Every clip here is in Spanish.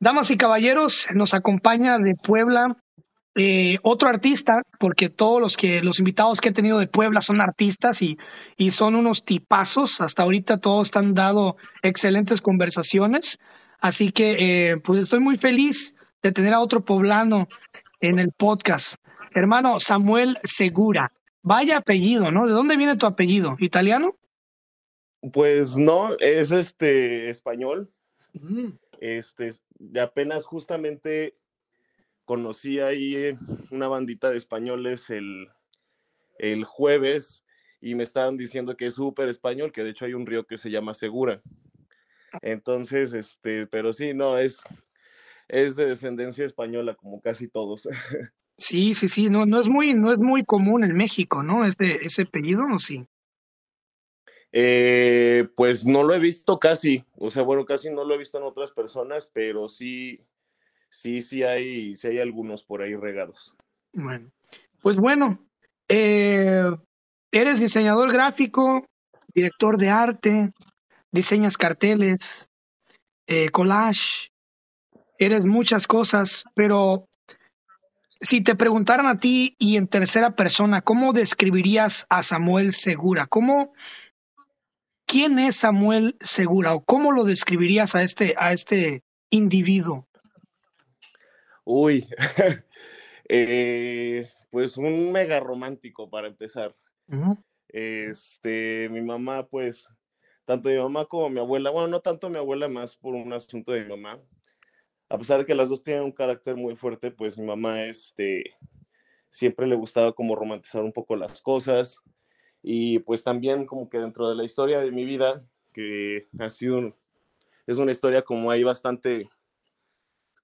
Damas y caballeros, nos acompaña de Puebla eh, otro artista, porque todos los que los invitados que he tenido de Puebla son artistas y, y son unos tipazos. Hasta ahorita todos están dado excelentes conversaciones. Así que eh, pues estoy muy feliz de tener a otro poblano en el podcast. Hermano Samuel Segura. Vaya apellido, ¿no? ¿De dónde viene tu apellido? ¿Italiano? Pues no, es este español. Mm. Este, apenas justamente conocí ahí una bandita de españoles el, el jueves y me estaban diciendo que es súper español, que de hecho hay un río que se llama Segura. Entonces, este, pero sí, no, es, es de descendencia española, como casi todos. Sí, sí, sí, no, no es muy, no es muy común en México, ¿no? Ese, ese apellido, ¿o sí? Eh, pues no lo he visto casi, o sea, bueno, casi no lo he visto en otras personas, pero sí, sí, sí hay, sí hay algunos por ahí regados. Bueno, pues bueno, eh, eres diseñador gráfico, director de arte, diseñas carteles, eh, collage, eres muchas cosas, pero si te preguntaran a ti y en tercera persona, ¿cómo describirías a Samuel Segura? ¿Cómo, ¿Quién es Samuel Segura o cómo lo describirías a este, a este individuo? Uy, eh, pues un mega romántico para empezar. Este, mi mamá, pues, tanto mi mamá como mi abuela, bueno, no tanto mi abuela, más por un asunto de mi mamá. A pesar de que las dos tienen un carácter muy fuerte, pues mi mamá, este, siempre le gustaba como romantizar un poco las cosas y pues también como que dentro de la historia de mi vida, que ha sido, es una historia como ahí bastante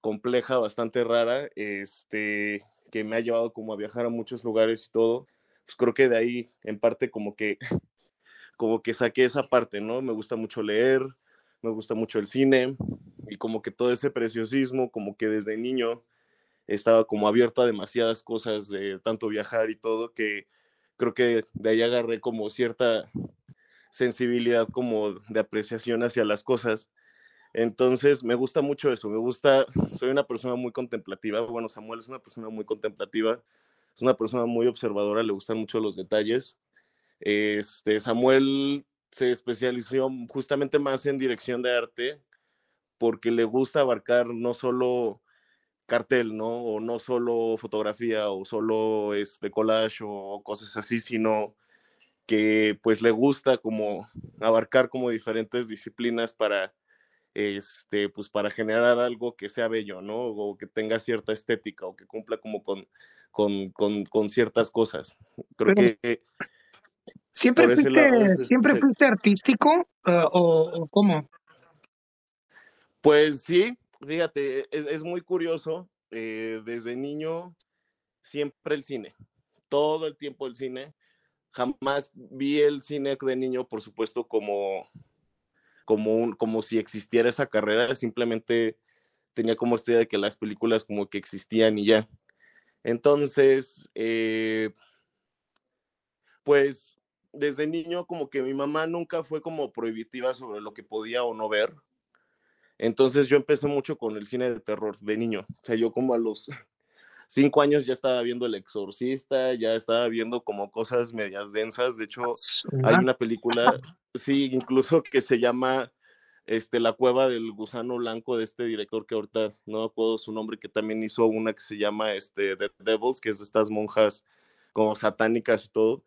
compleja, bastante rara, este, que me ha llevado como a viajar a muchos lugares y todo, pues creo que de ahí en parte como que, como que saqué esa parte, ¿no? Me gusta mucho leer, me gusta mucho el cine y como que todo ese preciosismo, como que desde niño estaba como abierto a demasiadas cosas de tanto viajar y todo que creo que de ahí agarré como cierta sensibilidad como de apreciación hacia las cosas. Entonces, me gusta mucho eso, me gusta, soy una persona muy contemplativa, bueno, Samuel es una persona muy contemplativa, es una persona muy observadora, le gustan mucho los detalles. Este, Samuel se especializó justamente más en dirección de arte porque le gusta abarcar no solo cartel, ¿no? O no solo fotografía o solo este collage o cosas así, sino que pues le gusta como abarcar como diferentes disciplinas para este pues para generar algo que sea bello, ¿no? O que tenga cierta estética o que cumpla como con con, con, ciertas cosas. Creo que siempre fuiste, siempre fuiste artístico eh, o, o cómo? Pues sí, fíjate, es, muy curioso. Eh, desde niño, siempre el cine, todo el tiempo el cine. Jamás vi el cine de niño, por supuesto, como, como, un, como si existiera esa carrera. Simplemente tenía como esta idea de que las películas como que existían y ya. Entonces, eh, pues desde niño como que mi mamá nunca fue como prohibitiva sobre lo que podía o no ver. Entonces yo empecé mucho con el cine de terror de niño. O sea, yo como a los cinco años ya estaba viendo El Exorcista, ya estaba viendo como cosas medias densas. De hecho, hay una película, sí, incluso que se llama este, La Cueva del Gusano Blanco de este director que ahorita no me acuerdo su nombre, que también hizo una que se llama este, The Devils, que es de estas monjas como satánicas y todo.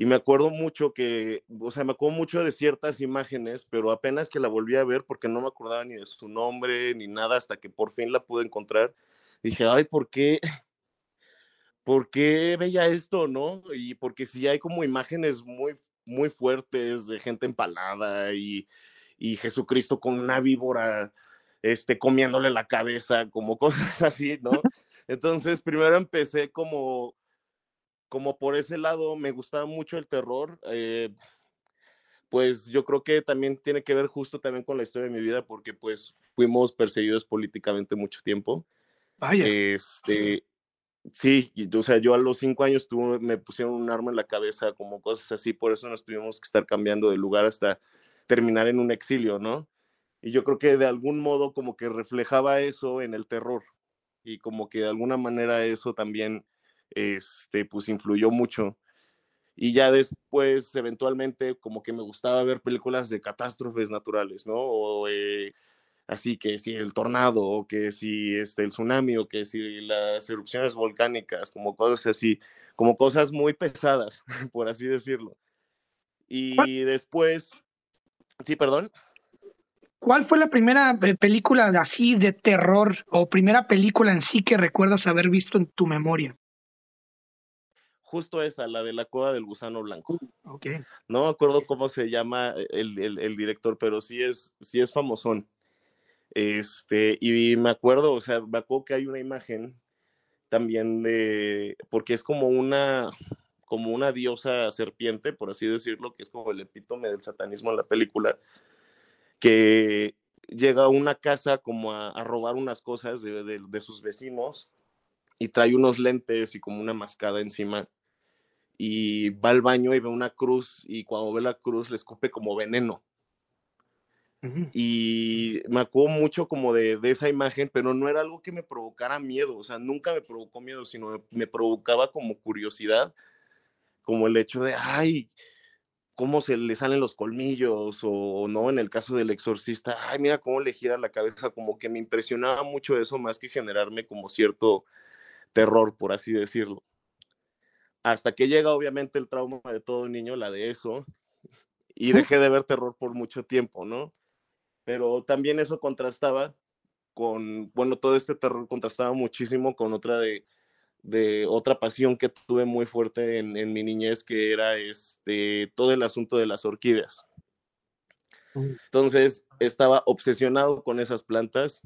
Y me acuerdo mucho que, o sea, me acuerdo mucho de ciertas imágenes, pero apenas que la volví a ver porque no me acordaba ni de su nombre ni nada hasta que por fin la pude encontrar. Dije, ay, ¿por qué? ¿Por qué veía esto, no? Y porque sí hay como imágenes muy, muy fuertes de gente empalada y, y Jesucristo con una víbora, este, comiéndole la cabeza, como cosas así, ¿no? Entonces, primero empecé como como por ese lado me gustaba mucho el terror. Eh, pues yo creo que también tiene que ver justo también con la historia de mi vida, porque pues fuimos perseguidos políticamente mucho tiempo. Vaya. Este, sí, o sea, yo a los cinco años tuve, me pusieron un arma en la cabeza, como cosas así, por eso nos tuvimos que estar cambiando de lugar hasta terminar en un exilio, ¿no? Y yo creo que de algún modo como que reflejaba eso en el terror y como que de alguna manera eso también, este, pues influyó mucho. Y ya después, eventualmente, como que me gustaba ver películas de catástrofes naturales, ¿no? O eh, así que si el tornado, o que si este, el tsunami, o que si las erupciones volcánicas, como cosas así, como cosas muy pesadas, por así decirlo. Y después, sí, perdón. ¿Cuál fue la primera eh, película así de terror o primera película en sí que recuerdas haber visto en tu memoria? Justo esa, la de la cueva del gusano blanco. Ok. No me acuerdo cómo se llama el, el, el director, pero sí es, sí es famosón. Este, y me acuerdo, o sea, me acuerdo que hay una imagen también de, porque es como una, como una diosa serpiente, por así decirlo, que es como el epítome del satanismo en la película, que llega a una casa como a, a robar unas cosas de, de, de, sus vecinos y trae unos lentes y como una mascada encima y va al baño y ve una cruz y cuando ve la cruz le escupe como veneno. Y me acuerdo mucho como de, de, esa imagen, pero no era algo que me provocara miedo, o sea, nunca me provocó miedo, sino me, me provocaba como curiosidad, como el hecho de, ay, cómo se le salen los colmillos, o no, en el caso del exorcista, ay, mira cómo le gira la cabeza, como que me impresionaba mucho eso, más que generarme como cierto terror, por así decirlo. Hasta que llega obviamente el trauma de todo niño, la de eso, y dejé de ver terror por mucho tiempo, ¿no? pero también eso contrastaba con, bueno, todo este terror contrastaba muchísimo con otra de, de otra pasión que tuve muy fuerte en, en, mi niñez, que era este, todo el asunto de las orquídeas. Entonces, estaba obsesionado con esas plantas.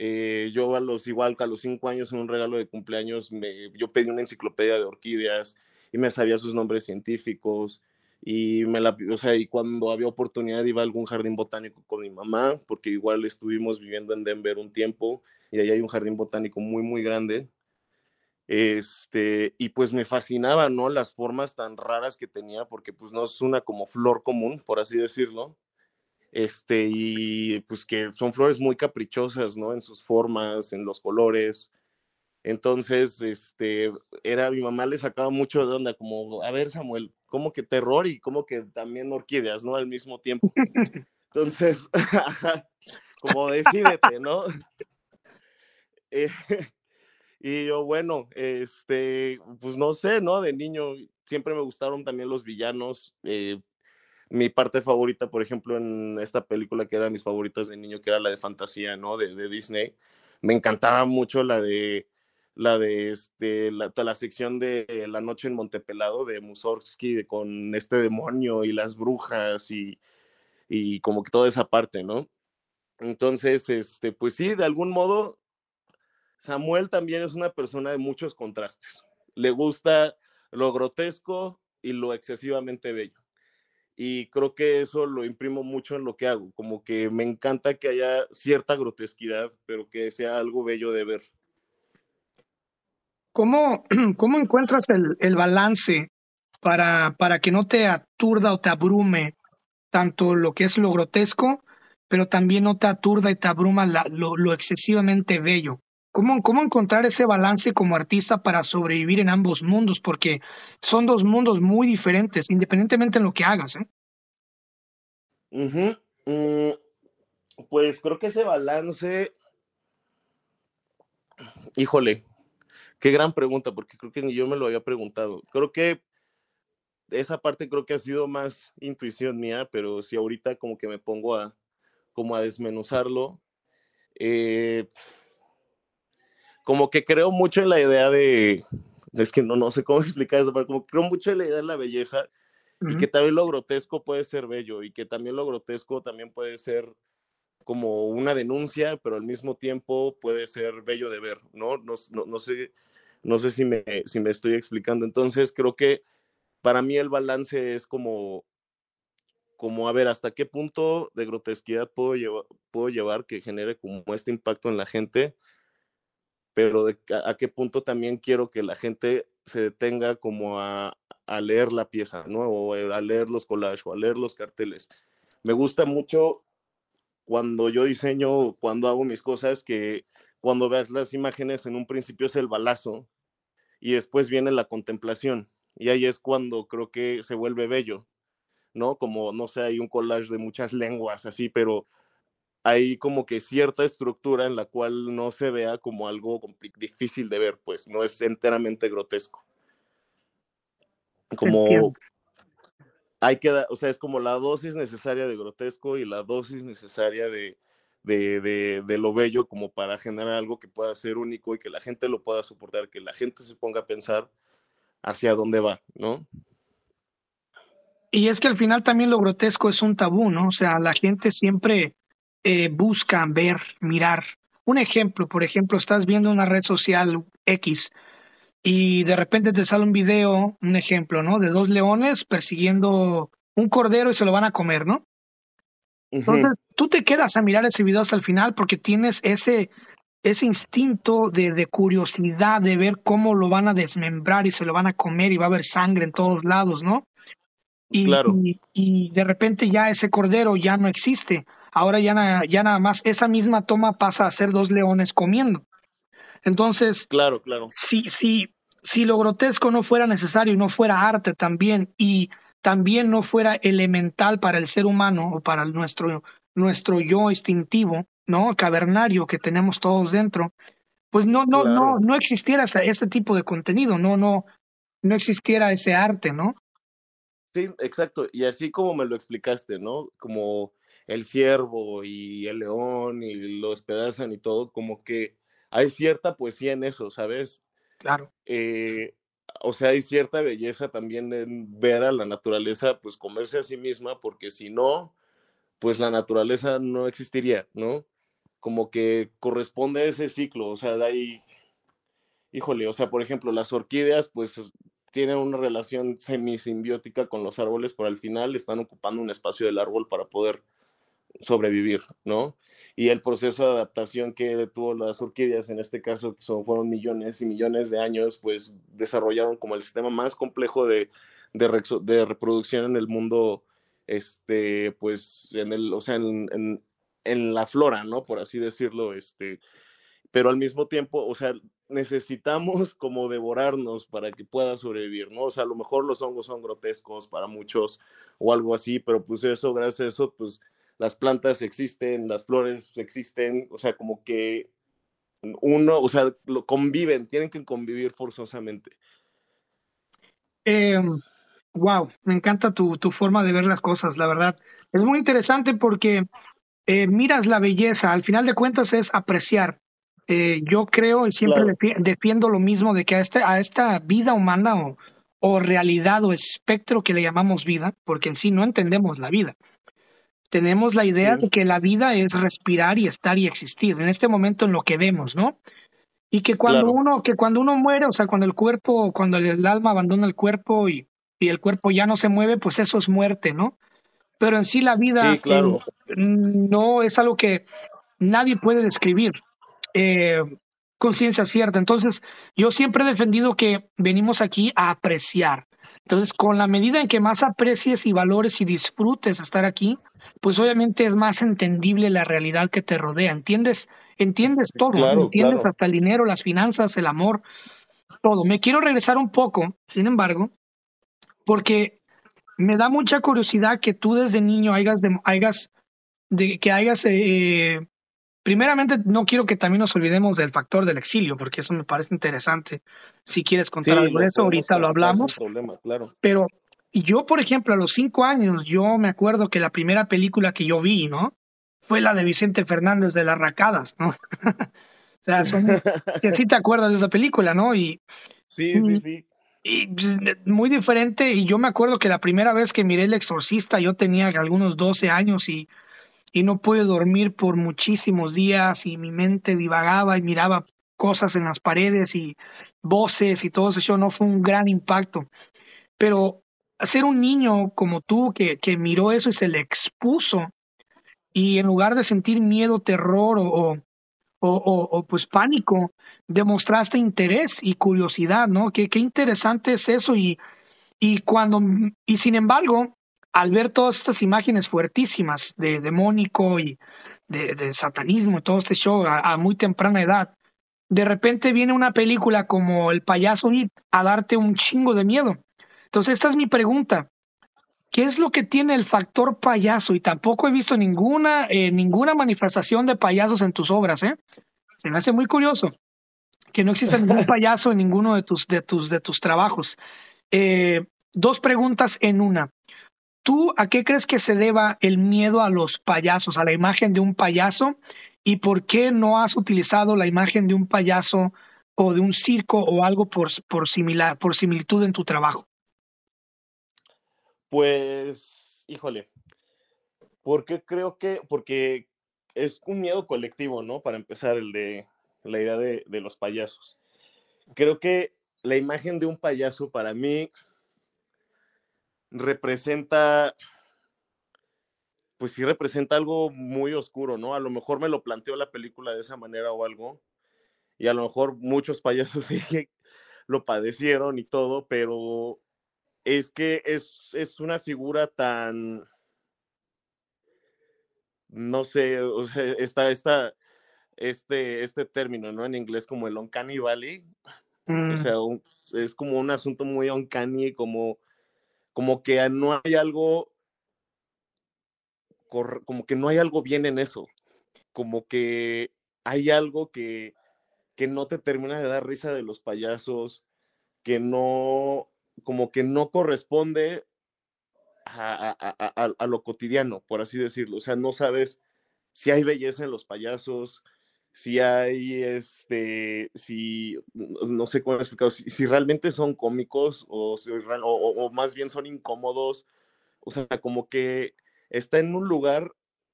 Eh, yo a los igual a los cinco años en un regalo de cumpleaños, me, yo pedí una enciclopedia de orquídeas y me sabía sus nombres científicos y me la, o sea, y cuando había oportunidad iba a algún jardín botánico con mi mamá, porque igual estuvimos viviendo en Denver un tiempo y ahí hay un jardín botánico muy, muy grande. Este, y pues me fascinaba, ¿no? Las formas tan raras que tenía, porque pues no es una como flor común, por así decirlo. Este, y pues que son flores muy caprichosas, ¿no? En sus formas, en los colores. Entonces, este, era, mi mamá le sacaba mucho de onda, como, a ver, Samuel, como que terror y como que también orquídeas, ¿no? Al mismo tiempo. Entonces, como decídete, ¿no? Eh, y yo, bueno, este, pues no sé, ¿no? De niño siempre me gustaron también los villanos. Eh, mi parte favorita, por ejemplo, en esta película que era mis favoritas de niño, que era la de fantasía, ¿no? De, de Disney. Me encantaba mucho la de la de este, la, la, sección de La Noche en Montepelado de Mussorgsky, de, con este demonio y las brujas y, y como que toda esa parte, ¿no? Entonces, este, pues sí, de algún modo, Samuel también es una persona de muchos contrastes. Le gusta lo grotesco y lo excesivamente bello. Y creo que eso lo imprimo mucho en lo que hago, como que me encanta que haya cierta grotesquidad, pero que sea algo bello de ver. ¿Cómo, cómo encuentras el, el balance para, para que no te aturda o te abrume tanto lo que es lo grotesco, pero también no te aturda y te abruma lo, excesivamente bello? ¿Cómo, ¿Cómo encontrar ese balance como artista para sobrevivir en ambos mundos? Porque son dos mundos muy diferentes, independientemente en lo que hagas. ¿eh? Mm, pues creo que ese balance, híjole, Qué gran pregunta, porque creo que ni yo me lo había preguntado. Creo que esa parte creo que ha sido más intuición mía, pero si ahorita como que me pongo a como a desmenuzarlo, eh, como que creo mucho en la idea de, es que no, no sé cómo explicar eso, pero como creo mucho en la idea de la belleza uh -huh. y que también lo grotesco puede ser bello y que también lo grotesco también puede ser como una denuncia, pero al mismo tiempo puede ser bello de ver, ¿no? No, no, no sé, no sé si me, si me estoy explicando. Entonces, creo que para mí el balance es como, como a ver, hasta qué punto de grotesquidad puedo llevar, puedo llevar que genere como este impacto en la gente, pero a, qué punto también quiero que la gente se detenga como a, leer la pieza, ¿no? O a leer los collages o a leer los carteles. Me gusta mucho cuando yo diseño, cuando hago mis cosas, que cuando veas las imágenes en un principio es el balazo y después viene la contemplación. Y ahí es cuando creo que se vuelve bello, ¿no? Como, no sé, hay un collage de muchas lenguas así, pero hay como que cierta estructura en la cual no se vea como algo difícil de ver, pues no es enteramente grotesco. Como hay que, o sea, es como la dosis necesaria de grotesco y la dosis necesaria de, de, de, lo bello como para generar algo que pueda ser único y que la gente lo pueda soportar, que la gente se ponga a pensar hacia dónde va, ¿no? Y es que al final también lo grotesco es un tabú, ¿no? O sea, la gente siempre eh, busca ver, mirar. Un ejemplo, por ejemplo, estás viendo una red social X y de repente te sale un video, un ejemplo, ¿no? De dos leones persiguiendo un cordero y se lo van a comer, ¿no? Entonces, tú te quedas a mirar ese video hasta el final porque tienes ese, ese instinto de, de, curiosidad de ver cómo lo van a desmembrar y se lo van a comer y va a haber sangre en todos lados, ¿no? Y, claro. y, de repente ya ese cordero ya no existe. Ahora ya, ya nada más esa misma toma pasa a ser dos leones comiendo. Entonces, claro, claro. Si, si, si lo grotesco no fuera necesario y no fuera arte también y también no fuera elemental para el ser humano o para nuestro, nuestro yo instintivo, ¿no? Cavernario que tenemos todos dentro, pues no, no, no, no existiera ese, ese, tipo de contenido, no, no, no existiera ese arte, ¿no? Sí, exacto. Y así como me lo explicaste, ¿no? Como el ciervo y el león y lo despedazan y todo, como que hay cierta poesía en eso, ¿sabes? Claro. Eh, o sea, hay cierta belleza también en ver a la naturaleza, pues comerse a sí misma, porque si no, pues la naturaleza no existiría, ¿no? Como que corresponde a ese ciclo, o sea, de ahí, híjole, o sea, por ejemplo, las orquídeas, pues tienen una relación semisimbiótica con los árboles, pero al final están ocupando un espacio del árbol para poder sobrevivir, ¿no? Y el proceso de adaptación que tuvo las orquídeas, en este caso, que son, fueron millones y millones de años, pues desarrollaron como el sistema más complejo de, de, reproducción en el mundo, este, pues, en el, o sea, en, en, en la flora, ¿no? Por así decirlo, este, pero al mismo tiempo, o sea, necesitamos como devorarnos para que pueda sobrevivir, ¿no? O sea, a lo mejor los hongos son grotescos para muchos o algo así, pero pues eso, gracias a eso, pues las plantas existen, las flores existen, o sea, como que uno, o sea, lo conviven, tienen que convivir forzosamente. Eh, wow, me encanta tu, tu, forma de ver las cosas, la verdad. Es muy interesante porque eh, miras la belleza, al final de cuentas es apreciar. Eh, yo creo y siempre claro. defiendo lo mismo de que a, este, a esta vida humana o, o realidad o espectro que le llamamos vida, porque en sí no entendemos la vida tenemos la idea sí. de que la vida es respirar y estar y existir, en este momento en lo que vemos, ¿no? Y que cuando Claro. uno, que cuando uno muere, o sea, cuando el cuerpo, cuando el alma abandona el cuerpo y, y el cuerpo ya no se mueve, pues eso es muerte, ¿no? Pero en sí la vida Sí, claro. eh, no es algo que nadie puede describir eh, con ciencia cierta. Entonces, yo siempre he defendido que venimos aquí a apreciar. Entonces, con la medida en que más aprecies y valores y disfrutes estar aquí, pues obviamente es más entendible la realidad que te rodea. ¿Entiendes? Entiendes todo, entiendes claro. hasta el dinero, las finanzas, el amor, todo. Me quiero regresar un poco, sin embargo, porque me da mucha curiosidad que tú desde niño hayas, de, hayas de, que hayas eh, primeramente no quiero que también nos olvidemos del factor del exilio, porque eso me parece interesante. Si quieres contar Sí, algo de eso, ahorita lo hablamos. problema, claro. Pero yo, por ejemplo, a los cinco años, yo me acuerdo que la primera película que yo vi, ¿no? Fue la de Vicente Fernández de las Racadas, ¿no? o sea, son, que sí te acuerdas de esa película, ¿no? Y, Sí, sí, y, sí. y, pues, muy diferente. Y yo me acuerdo que la primera vez que miré El Exorcista, yo tenía algunos 12 años y, y no pude dormir por muchísimos días y mi mente divagaba y miraba cosas en las paredes y voces y todo eso. No fue un gran impacto. Pero ser un niño como tú que, que miró eso y se le expuso y en lugar de sentir miedo, terror o, o, o, o pues pánico, demostraste interés y curiosidad, ¿no? Qué, qué interesante es eso y, y cuando, y sin embargo, al ver todas estas imágenes fuertísimas de demónico y, de, satanismo, todo este show a, muy temprana edad, de repente viene una película como El payaso a darte un chingo de miedo. Entonces, esta es mi pregunta. ¿Qué es lo que tiene el factor payaso? Y tampoco he visto ninguna, eh, ninguna manifestación de payasos en tus obras, ¿eh? Se me hace muy curioso que no exista ningún payaso en ninguno de tus, de tus, de tus trabajos. Eh, dos preguntas en una. ¿Tú a qué crees que se deba el miedo a los payasos, a la imagen de un payaso? ¿Y por qué no has utilizado la imagen de un payaso o de un circo o algo por, por, similar, por similitud en tu trabajo? Pues, híjole, porque creo que, porque es un miedo colectivo, ¿no? Para empezar, el de la idea de, de los payasos. Creo que la imagen de un payaso para mí representa, pues sí representa algo muy oscuro, ¿no? A lo mejor me lo planteó la película de esa manera o algo, y a lo mejor muchos payasos sí lo padecieron y todo, pero es que es, es una figura tan, no sé, o sea, está, está este, este término, ¿no? En inglés como el uncanny valley, o mm. sea, es como un asunto muy uncanny, como como que no hay algo, como que no hay algo bien en eso, como que hay algo que, que no te termina de dar risa de los payasos, que no, como que no corresponde a, a, lo cotidiano, por así decirlo. O sea, no sabes si hay belleza en los payasos, si hay, este, si, no sé cómo explicar, si, realmente son cómicos o, o, más bien son incómodos, o sea, como que está en un lugar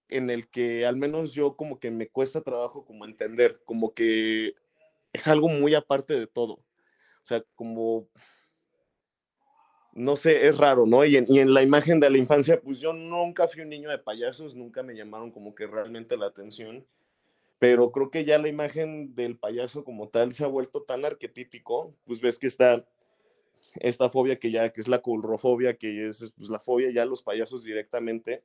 en el que al menos yo como que me cuesta trabajo como entender, como que es algo muy aparte de todo. O sea, como, no sé, es raro, ¿no? Y en, y en, la imagen de la infancia, pues yo nunca fui un niño de payasos, nunca me llamaron como que realmente la atención pero creo que ya la imagen del payaso como tal se ha vuelto tan arquetípico, pues ves que está esta fobia que ya, que es la culrofobia, que es pues, la fobia ya a los payasos directamente.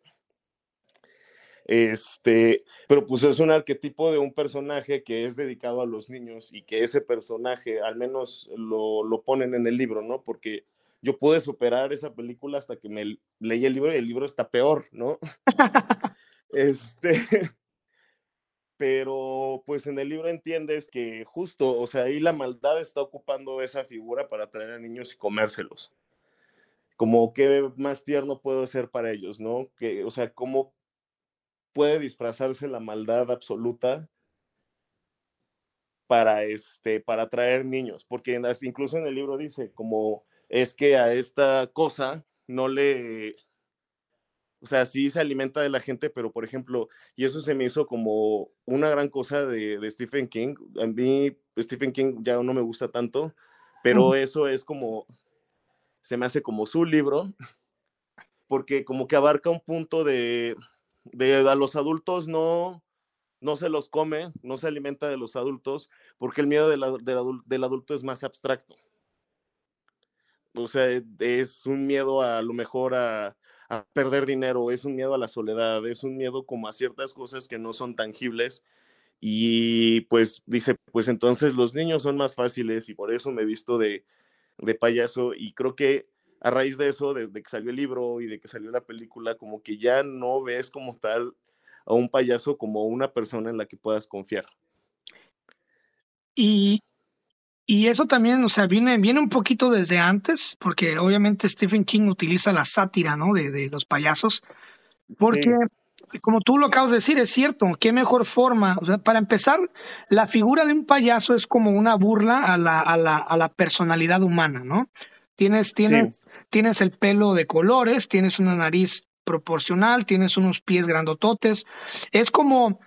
Este, pero pues es un arquetipo de un personaje que es dedicado a los niños y que ese personaje al menos lo, lo ponen en el libro, ¿no? Porque yo pude superar esa película hasta que me leí el libro y el libro está peor, ¿no? este, pero pues en el libro entiendes que justo, o sea, ahí la maldad está ocupando esa figura para traer a niños y comérselos. Como qué más tierno puedo ser para ellos, ¿no? Que, o sea, cómo puede disfrazarse la maldad absoluta para este para atraer niños, porque incluso en el libro dice como es que a esta cosa no le o sea, sí se alimenta de la gente, pero por ejemplo, y eso se me hizo como una gran cosa de, Stephen King. A mí Stephen King ya no me gusta tanto, pero eso es como, se me hace como su libro, porque como que abarca un punto de, de a los adultos no, no se los come, no se alimenta de los adultos, porque el miedo del adulto es más abstracto. O sea, es un miedo a lo mejor a, a perder dinero, es un miedo a la soledad, es un miedo como a ciertas cosas que no son tangibles. Y pues dice, pues entonces los niños son más fáciles y por eso me he visto de, de payaso y creo que a raíz de eso, desde que salió el libro y de que salió la película, como que ya no ves como tal a un payaso como una persona en la que puedas confiar. Y, y eso también, o sea, viene, viene un poquito desde antes, porque obviamente Stephen King utiliza la sátira, ¿no? De, de los payasos, porque, como tú lo acabas de decir, es cierto, qué mejor forma, o sea, para empezar, la figura de un payaso es como una burla a la, a la, a la personalidad humana, ¿no? Tienes, tienes, tienes el pelo de colores, tienes una nariz proporcional, tienes unos pies grandototes, es como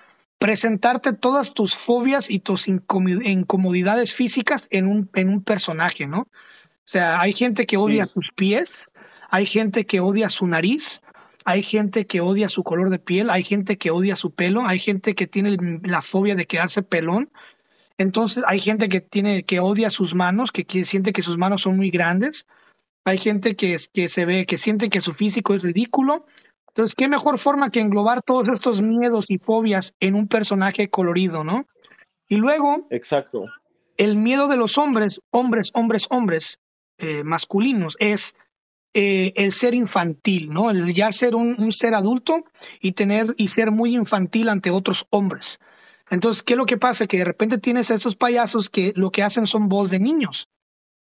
presentarte todas tus fobias y tus incomodidades físicas en un, en un personaje, ¿no? O sea, hay gente que odia sus pies, hay gente que odia su nariz, hay gente que odia su color de piel, hay gente que odia su pelo, hay gente que tiene la fobia de quedarse pelón. Entonces hay gente que tiene que odia sus manos, que, siente que sus manos son muy grandes. Hay gente que, que se ve, que siente que su físico es ridículo Entonces, ¿qué mejor forma que englobar todos estos miedos y fobias en un personaje colorido, ¿no? Y luego, Exacto. el miedo de los hombres, hombres, hombres, hombres, eh, masculinos, es eh, el ser infantil, ¿no? El ya ser un, un, ser adulto y tener y ser muy infantil ante otros hombres. Entonces, ¿qué es lo que pasa? Que de repente tienes a estos payasos que lo que hacen son voz de niños.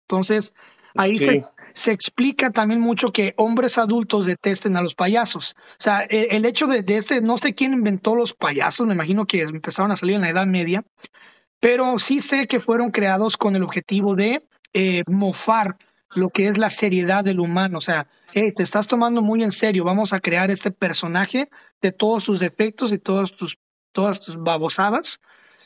Entonces, ahí se, se, explica también mucho que hombres adultos detesten a los payasos. O sea, el, el hecho de, este, no sé quién inventó los payasos, me imagino que empezaron a salir en la Edad Media, pero sí sé que fueron creados con el objetivo de eh, mofar lo que es la seriedad del humano. O sea, hey, te estás tomando muy en serio, vamos a crear este personaje de todos tus defectos y todos tus, todas tus babosadas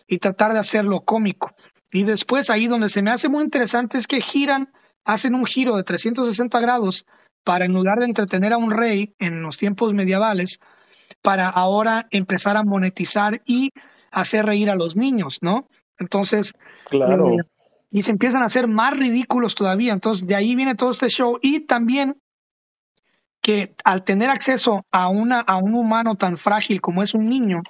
y tratar de hacerlo cómico. Y después ahí donde se me hace muy interesante es que giran, hacen un giro de 360 grados para en lugar de entretener a un rey en los tiempos medievales, para ahora empezar a monetizar y hacer reír a los niños, ¿no? Entonces, claro. Eh, y se empiezan a hacer más ridículos todavía. Entonces, de ahí viene todo este show. Y también que al tener acceso a, una, a un humano tan frágil como es un niño,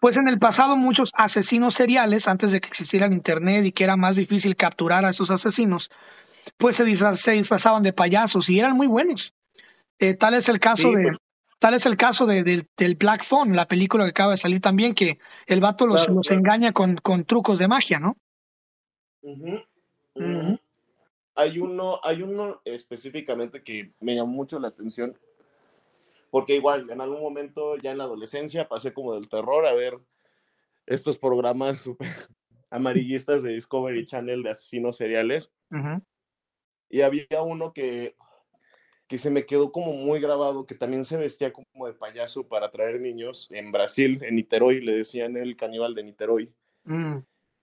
pues en el pasado muchos asesinos seriales, antes de que existiera el Internet y que era más difícil capturar a esos asesinos, pues se, disfraz, se disfrazaban de payasos y eran muy buenos. Eh, tal es el caso sí, de... Pues. Tal es el caso de, de, del Black Phone, la película que acaba de salir también, que el vato los, claro, los claro. engaña con, con, trucos de magia, ¿no? Uh -huh. Uh -huh. Hay uno, hay uno específicamente que me llamó mucho la atención, porque igual en algún momento ya en la adolescencia pasé como del terror a ver estos programas super amarillistas de Discovery Channel de asesinos seriales. Uh -huh. Y había uno que, que se me quedó como muy grabado, que también se vestía como de payaso para atraer niños en Brasil, en Niterói, le decían el caníbal de Niterói. Mm.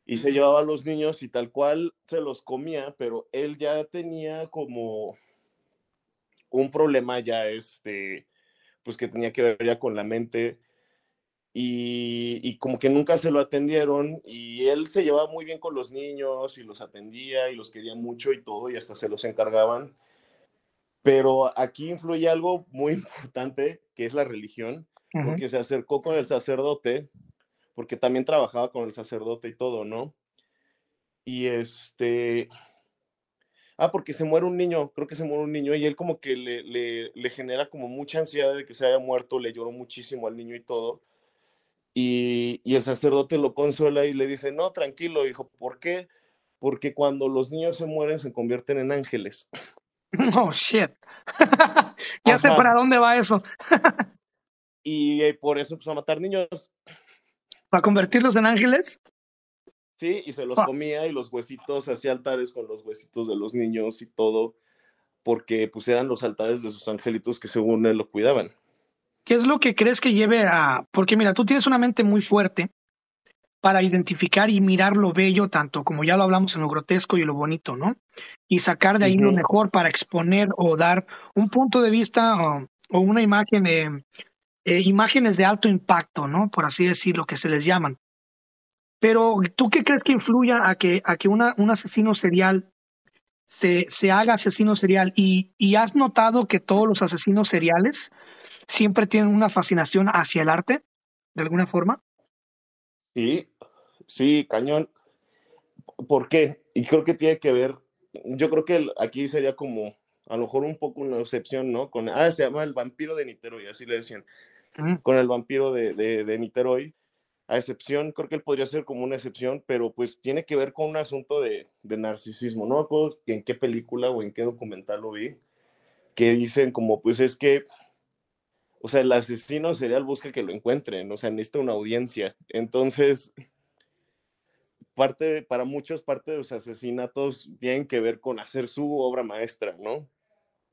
Y se llevaba a los niños y tal cual se los comía, pero él ya tenía como un problema ya, este, pues que tenía que ver ya con la mente y, y, como que nunca se lo atendieron y él se llevaba muy bien con los niños y los atendía y los quería mucho y todo y hasta se los encargaban. Pero aquí influye algo muy importante que es la religión, uh -huh. porque se acercó con el sacerdote, porque también trabajaba con el sacerdote y todo, ¿no? Y este... Ah, porque se muere un niño, creo que se muere un niño y él como que le, le, le genera como mucha ansiedad de que se haya muerto, le lloró muchísimo al niño y todo. Y, y, el sacerdote lo consuela y le dice, no, tranquilo, hijo, ¿por qué? Porque cuando los niños se mueren se convierten en ángeles. Oh, shit. ya sé para dónde va eso. y, y, por eso empezó a matar niños. ¿Para convertirlos en ángeles? Sí, y se los oh. comía y los huesitos, hacía altares con los huesitos de los niños y todo, porque pues eran los altares de sus angelitos que según él lo cuidaban. ¿Qué es lo que crees que lleve a...? Porque mira, tú tienes una mente muy fuerte para identificar y mirar lo bello, tanto como ya lo hablamos en lo grotesco y lo bonito, ¿no? Y sacar de ahí uh -huh. lo mejor para exponer o dar un punto de vista o, o una imagen, eh, eh, imágenes de alto impacto, ¿no? Por así decirlo, que se les llaman. Pero, ¿tú qué crees que influya a que, a que una, un asesino serial se, se haga asesino serial? Y, y has notado que todos los asesinos seriales siempre tienen una fascinación hacia el arte, de alguna forma. Sí, sí, cañón. ¿Por qué? Y creo que tiene que ver, yo creo que aquí sería como, a lo mejor un poco una excepción, ¿no? Con, ah, se llama el vampiro de Niterói, así le decían. Con el vampiro de, de, de Niterói, a excepción, creo que él podría ser como una excepción, pero pues tiene que ver con un asunto de, de narcisismo. No en qué película o en qué documental lo vi, que dicen como, pues es que o sea, el asesino serial busca que lo encuentren, o sea, necesita una audiencia. Entonces, parte, para muchos, parte de los asesinatos tienen que ver con hacer su obra maestra, ¿no?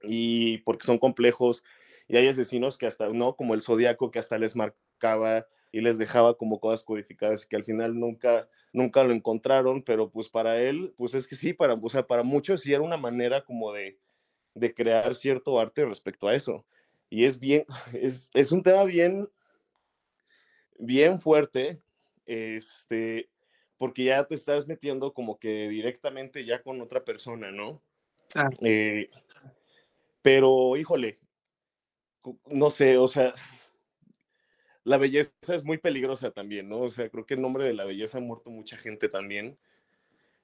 Y porque son complejos, y hay asesinos que hasta, ¿no? Como el Zodíaco, que hasta les marcaba y les dejaba como cosas codificadas, que al final nunca, nunca lo encontraron, pero pues para él, pues es que sí, para, o sea, para muchos sí era una manera como de, de crear cierto arte respecto a eso y es bien, es, es, un tema bien, bien fuerte, este, porque ya te estás metiendo como que directamente ya con otra persona, ¿no? Ah. Eh, pero, híjole, no sé, o sea, la belleza es muy peligrosa también, ¿no? O sea, creo que en nombre de la belleza ha muerto mucha gente también.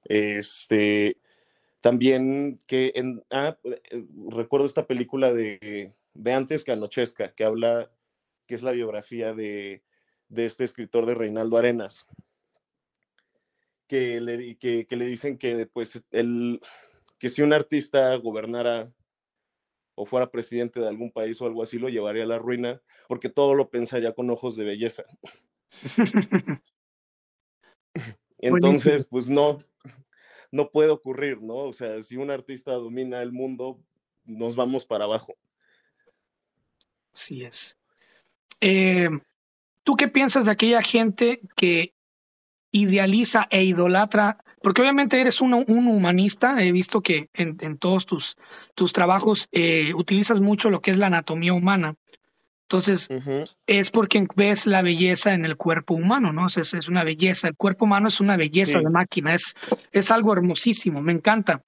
Este, también que en, ah, eh, recuerdo esta película de, de Antes que Anochezca, que habla, que es la biografía de, de este escritor de Reinaldo Arenas, que le, que le dicen que, pues, el, que si un artista gobernara o fuera presidente de algún país o algo así, lo llevaría a la ruina, porque todo lo pensaría con ojos de belleza. Entonces, pues no, no puede ocurrir, ¿no? O sea, si un artista domina el mundo, nos vamos para abajo. Así es. Eh, ¿Tú qué piensas de aquella gente que idealiza e idolatra, porque obviamente eres un, un humanista, he visto que en, en todos tus, tus trabajos eh, utilizas mucho lo que es la anatomía humana. Entonces, es porque ves la belleza en el cuerpo humano, ¿no? Es, es una belleza, el cuerpo humano es una belleza de máquina, es, es algo hermosísimo, me encanta.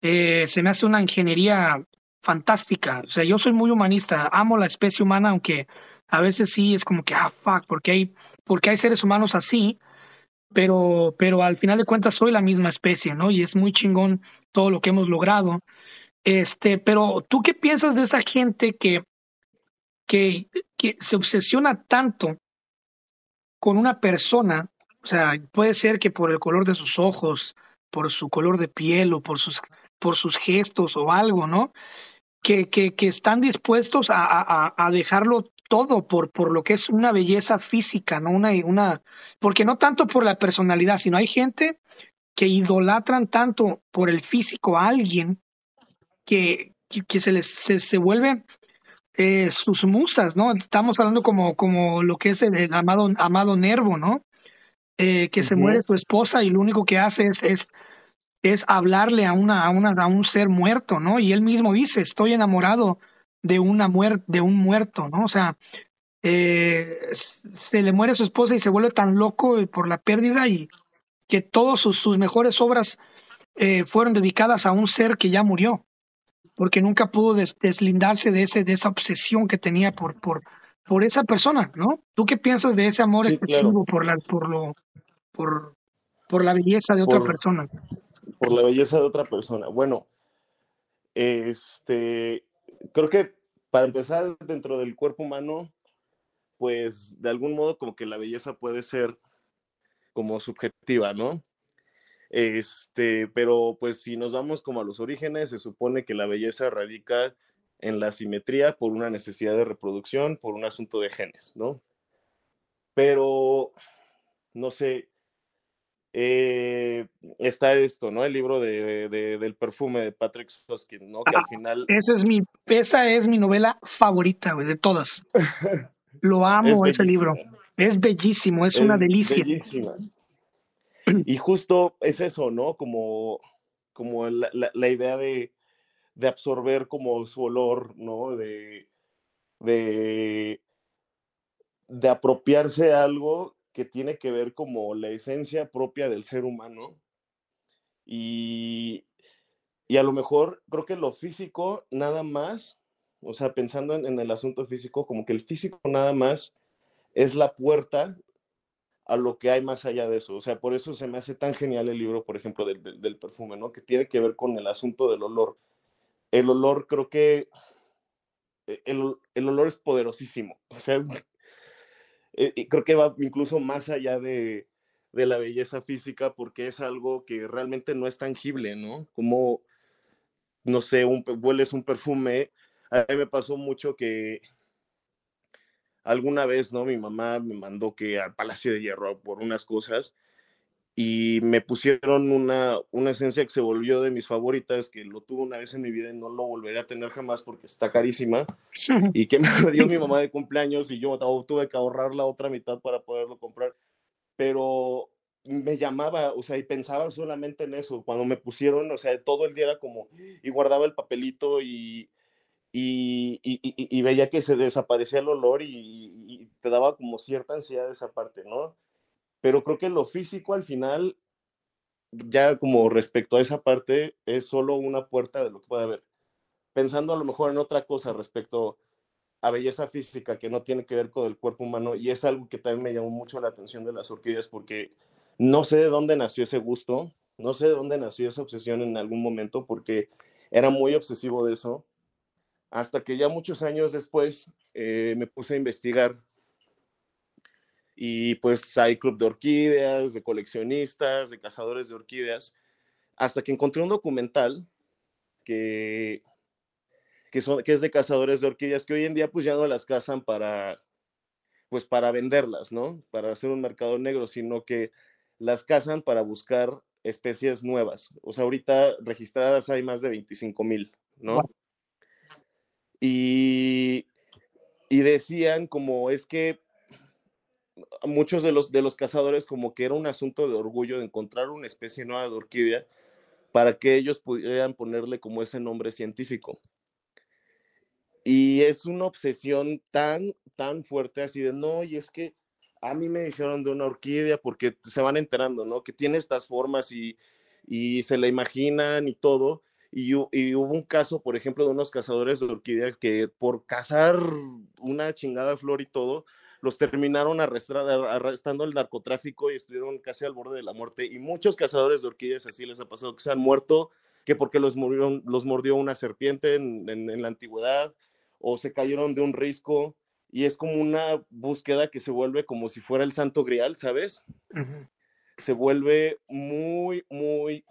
Eh, se me hace una ingeniería fantástica. O sea, yo soy muy humanista, amo la especie humana, aunque a veces sí es como que, ah, fuck, porque hay, porque hay seres humanos así, pero, pero al final de cuentas soy la misma especie, ¿no? Y es muy chingón todo lo que hemos logrado. Este, pero tú qué piensas de esa gente que, que, que se obsesiona tanto con una persona? O sea, puede ser que por el color de sus ojos, por su color de piel o por sus, por sus gestos o algo, ¿no? Que, que, que están dispuestos a, a, a dejarlo todo por, por lo que es una belleza física, ¿no? Una, una, porque no tanto por la personalidad, sino hay gente que idolatran tanto por el físico a alguien que, que, se les se, se vuelve eh, sus musas, ¿no? Estamos hablando como, como lo que es el, amado, amado Nervo, ¿no? Eh, que se muere su esposa y lo único que hace es, es, es hablarle a, una, a, una, a un ser muerto, ¿no? Y él mismo dice, estoy enamorado de una muerte, de un muerto, ¿no? O sea, eh, se le muere su esposa y se vuelve tan loco por la pérdida y que todas sus, sus, mejores obras eh, fueron dedicadas a un ser que ya murió, porque nunca pudo des, deslindarse de ese de esa obsesión que tenía por por por esa persona, ¿no? ¿Tú qué piensas de ese amor sí, excesivo claro. por la por lo por por la belleza de otra por, persona? Por la belleza de otra persona. Bueno, este creo que para empezar, dentro del cuerpo humano, pues de algún modo como que la belleza puede ser como subjetiva, ¿no? Este, pero pues si nos vamos como a los orígenes, se supone que la belleza radica en la simetría por una necesidad de reproducción, por un asunto de genes, ¿no? Pero, no sé, eh, está esto, ¿no? El libro de, de, del perfume de Patrick Soskin, ¿no? Que ah, al final... Esa es mi, esa es mi novela favorita, güey, de todas. Lo amo ese libro. Es bellísimo, es, es una delicia. Bellísima. Y justo es eso, ¿no? Como, como la, la, la idea de, de, absorber como su olor, ¿no? De, de, de apropiarse de algo que tiene que ver como la esencia propia del ser humano. Y, y a lo mejor creo que lo físico nada más, o sea, pensando en, el asunto físico, como que el físico nada más es la puerta a lo que hay más allá de eso. O sea, por eso se me hace tan genial el libro, por ejemplo, del, del, del perfume, ¿no? Que tiene que ver con el asunto del olor. El olor creo que e, el, el olor es poderosísimo. O sea, eh, creo que va incluso más allá de, de, la belleza física porque es algo que realmente no es tangible, ¿no? Como, no sé, un, hueles un perfume. A mí me pasó mucho que alguna vez, ¿no? Mi mamá me mandó que al Palacio de Hierro por unas cosas y me pusieron una, una esencia que se volvió de mis favoritas, que lo tuve una vez en mi vida y no lo volveré a tener jamás porque está carísima, y que me dio mi mamá de cumpleaños y yo tuve que ahorrar la otra mitad para poderlo comprar, pero me llamaba, o sea, y pensaba solamente en eso, cuando me pusieron, o sea, todo el día era como, y guardaba el papelito y, y, y, y veía que se desaparecía el olor y, te daba como cierta ansiedad esa parte, ¿no? Pero creo que lo físico al final, ya como respecto a esa parte, es solo una puerta de lo que puede haber. Pensando a lo mejor en otra cosa respecto a belleza física que no tiene que ver con el cuerpo humano y es algo que también me llamó mucho la atención de las orquídeas porque no sé de dónde nació ese gusto, no sé de dónde nació esa obsesión en algún momento porque era muy obsesivo de eso, hasta que ya muchos años después eh, me puse a investigar y pues hay club de orquídeas, de coleccionistas, de cazadores de orquídeas, hasta que encontré un documental que que, son, que es de cazadores de orquídeas, que hoy en día pues ya no las cazan para, pues para venderlas, ¿no? Para hacer un mercado negro, sino que las cazan para buscar especies nuevas. O sea, ahorita registradas hay más de 25 mil, ¿no? Y, y decían como es que muchos de los, de los cazadores como que era un asunto de orgullo de encontrar una especie nueva de orquídea para que ellos pudieran ponerle como ese nombre científico. Y es una obsesión tan, tan fuerte así de, no, y es que a mí me dijeron de una orquídea porque se van enterando, ¿no? Que tiene estas formas y, y se la imaginan y todo. Y, y, hubo un caso, por ejemplo, de unos cazadores de orquídeas que por cazar una chingada flor y todo, los terminaron arrestando el narcotráfico y estuvieron casi al borde de la muerte. Y muchos cazadores de orquídeas así les ha pasado que se han muerto, que porque los, murieron, los mordió una serpiente en, en, en la antigüedad, o se cayeron de un risco y es como una búsqueda que se vuelve como si fuera el santo grial, ¿sabes? Se vuelve muy, muy,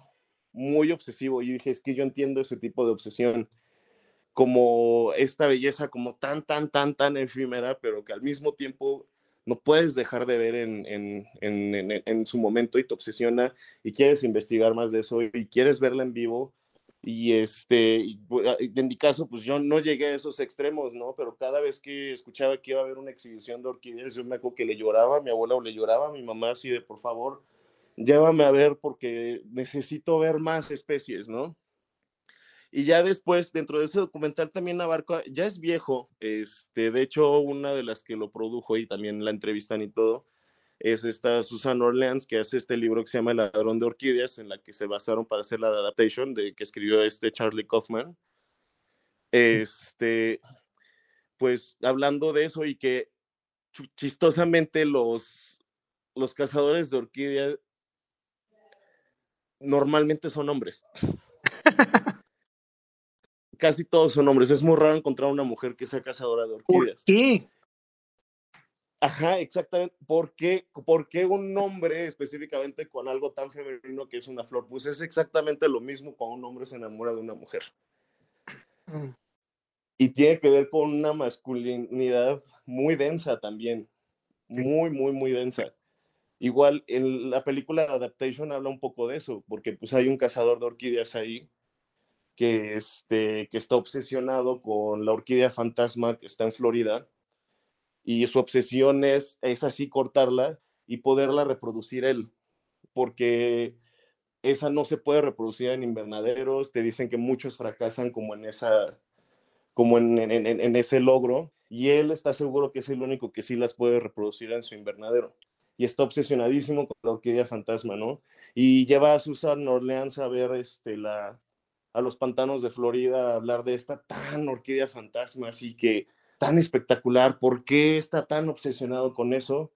muy obsesivo y dije, es que yo entiendo ese tipo de obsesión como esta belleza como tan, tan, tan, tan efímera, pero que al mismo tiempo no puedes dejar de ver en, en, en, en, su momento y te obsesiona y quieres investigar más de eso y quieres verla en vivo y este, ah, en mi caso, pues yo no llegué a esos extremos, ¿no? Pero cada vez que escuchaba que iba a haber una exhibición de orquídeas, yo me acuerdo que le lloraba a mi abuela o le lloraba a mi mamá así de, por favor, llévame a ver porque necesito ver más especies, ¿no? Y ya después, dentro de ese documental también abarca, ya es viejo, este, de hecho, una de las que lo produjo y también la entrevistan y todo, es esta Susan Orleans, que hace este libro que se llama El ladrón de orquídeas, en la que se basaron para hacer la adaptation de que escribió este Charlie Kaufman. Este, pues hablando de eso y que chistosamente los, los cazadores de orquídeas normalmente son hombres. Casi todos son hombres. Es muy raro encontrar una mujer que sea cazadora de orquídeas. ¿Por qué? Ajá, exactamente. ¿Por qué, ¿Por qué un hombre específicamente con algo tan femenino que es una flor? Pues es exactamente lo mismo cuando un hombre se enamora de una mujer. Mm. Y tiene que ver con una masculinidad muy densa también. Muy, muy, muy densa. Igual en la película Adaptation habla un poco de eso, porque pues hay un cazador de orquídeas ahí que, este, que está obsesionado con la orquídea fantasma que está en Florida y su obsesión es, es así cortarla y poderla reproducir él, porque esa no se puede reproducir en invernaderos, te dicen que muchos fracasan como en esa como en, en, ese logro, y él está seguro que es el único que sí las puede reproducir en su invernadero. Y está obsesionadísimo con la orquídea fantasma, ¿no? Y lleva a Susan Orleans a ver este, la, a los pantanos de Florida, a hablar de esta tan orquídea fantasma, así que tan espectacular, ¿por qué está tan obsesionado con eso?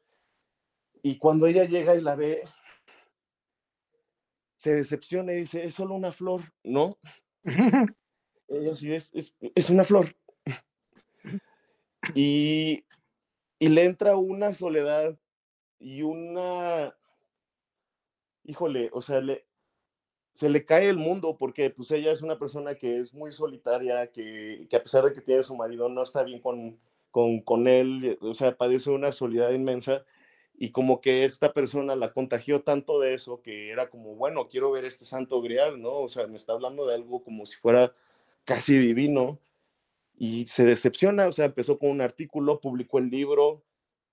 Y cuando ella llega y la ve, se decepciona y dice, es solo una flor, ¿no? ella sí es, es, una flor. Y, y le entra una soledad y una, híjole, o sea, le, se le cae el mundo porque pues ella es una persona que es muy solitaria, que, que a pesar de que tiene su marido no está bien con, con, con, él, o sea, padece una soledad inmensa y como que esta persona la contagió tanto de eso que era como, bueno, quiero ver este santo grial, ¿no? O sea, me está hablando de algo como si fuera casi divino y se decepciona, o sea, empezó con un artículo, publicó el libro,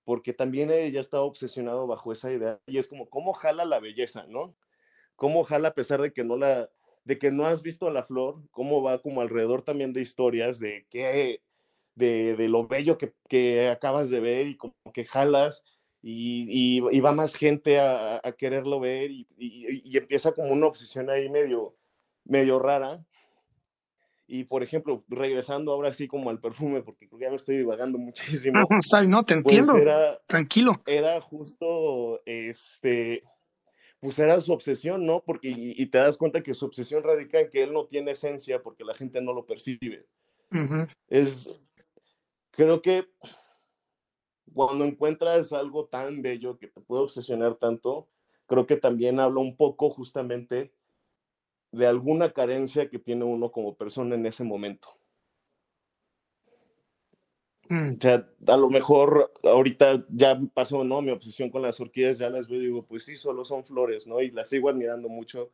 porque también ella estaba obsesionado bajo esa idea y es como, ¿cómo jala la belleza, no? Cómo jala a pesar de que no la, de que no has visto la flor, cómo va como alrededor también de historias de qué, de, de lo bello que, que, acabas de ver y como que jalas y, y, va más gente a, a quererlo ver y, y, empieza como una obsesión ahí medio, medio rara. Y por ejemplo, regresando ahora sí como al perfume, porque creo que ya me estoy divagando muchísimo. no, te pues entiendo. Tranquilo. Era justo, este, pues era su obsesión, ¿no? Porque, y, te das cuenta que su obsesión radica en que él no tiene esencia porque la gente no lo percibe. Es, creo que cuando encuentras algo tan bello que te puede obsesionar tanto, creo que también habla un poco justamente de alguna carencia que tiene uno como persona en ese momento. Mm. O sea, a lo mejor ahorita ya pasó, ¿no? Mi obsesión con las orquídeas, ya las veo y digo, pues sí, solo son flores, ¿no? Y las sigo admirando mucho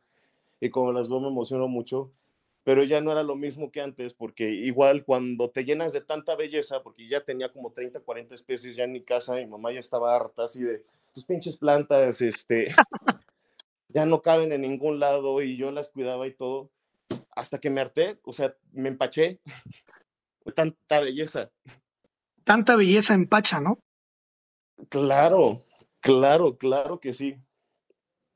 y como las veo me emociono mucho, pero ya no era lo mismo que antes, porque igual cuando te llenas de tanta belleza, porque ya tenía como 30, 40 especies ya en mi casa, mi mamá ya estaba harta así de tus pinches plantas, este, ya no caben en ningún lado y yo las cuidaba y todo, hasta que me harté, o sea, me empaché, tanta belleza. Tanta belleza empacha, ¿no? Claro, claro, claro que sí.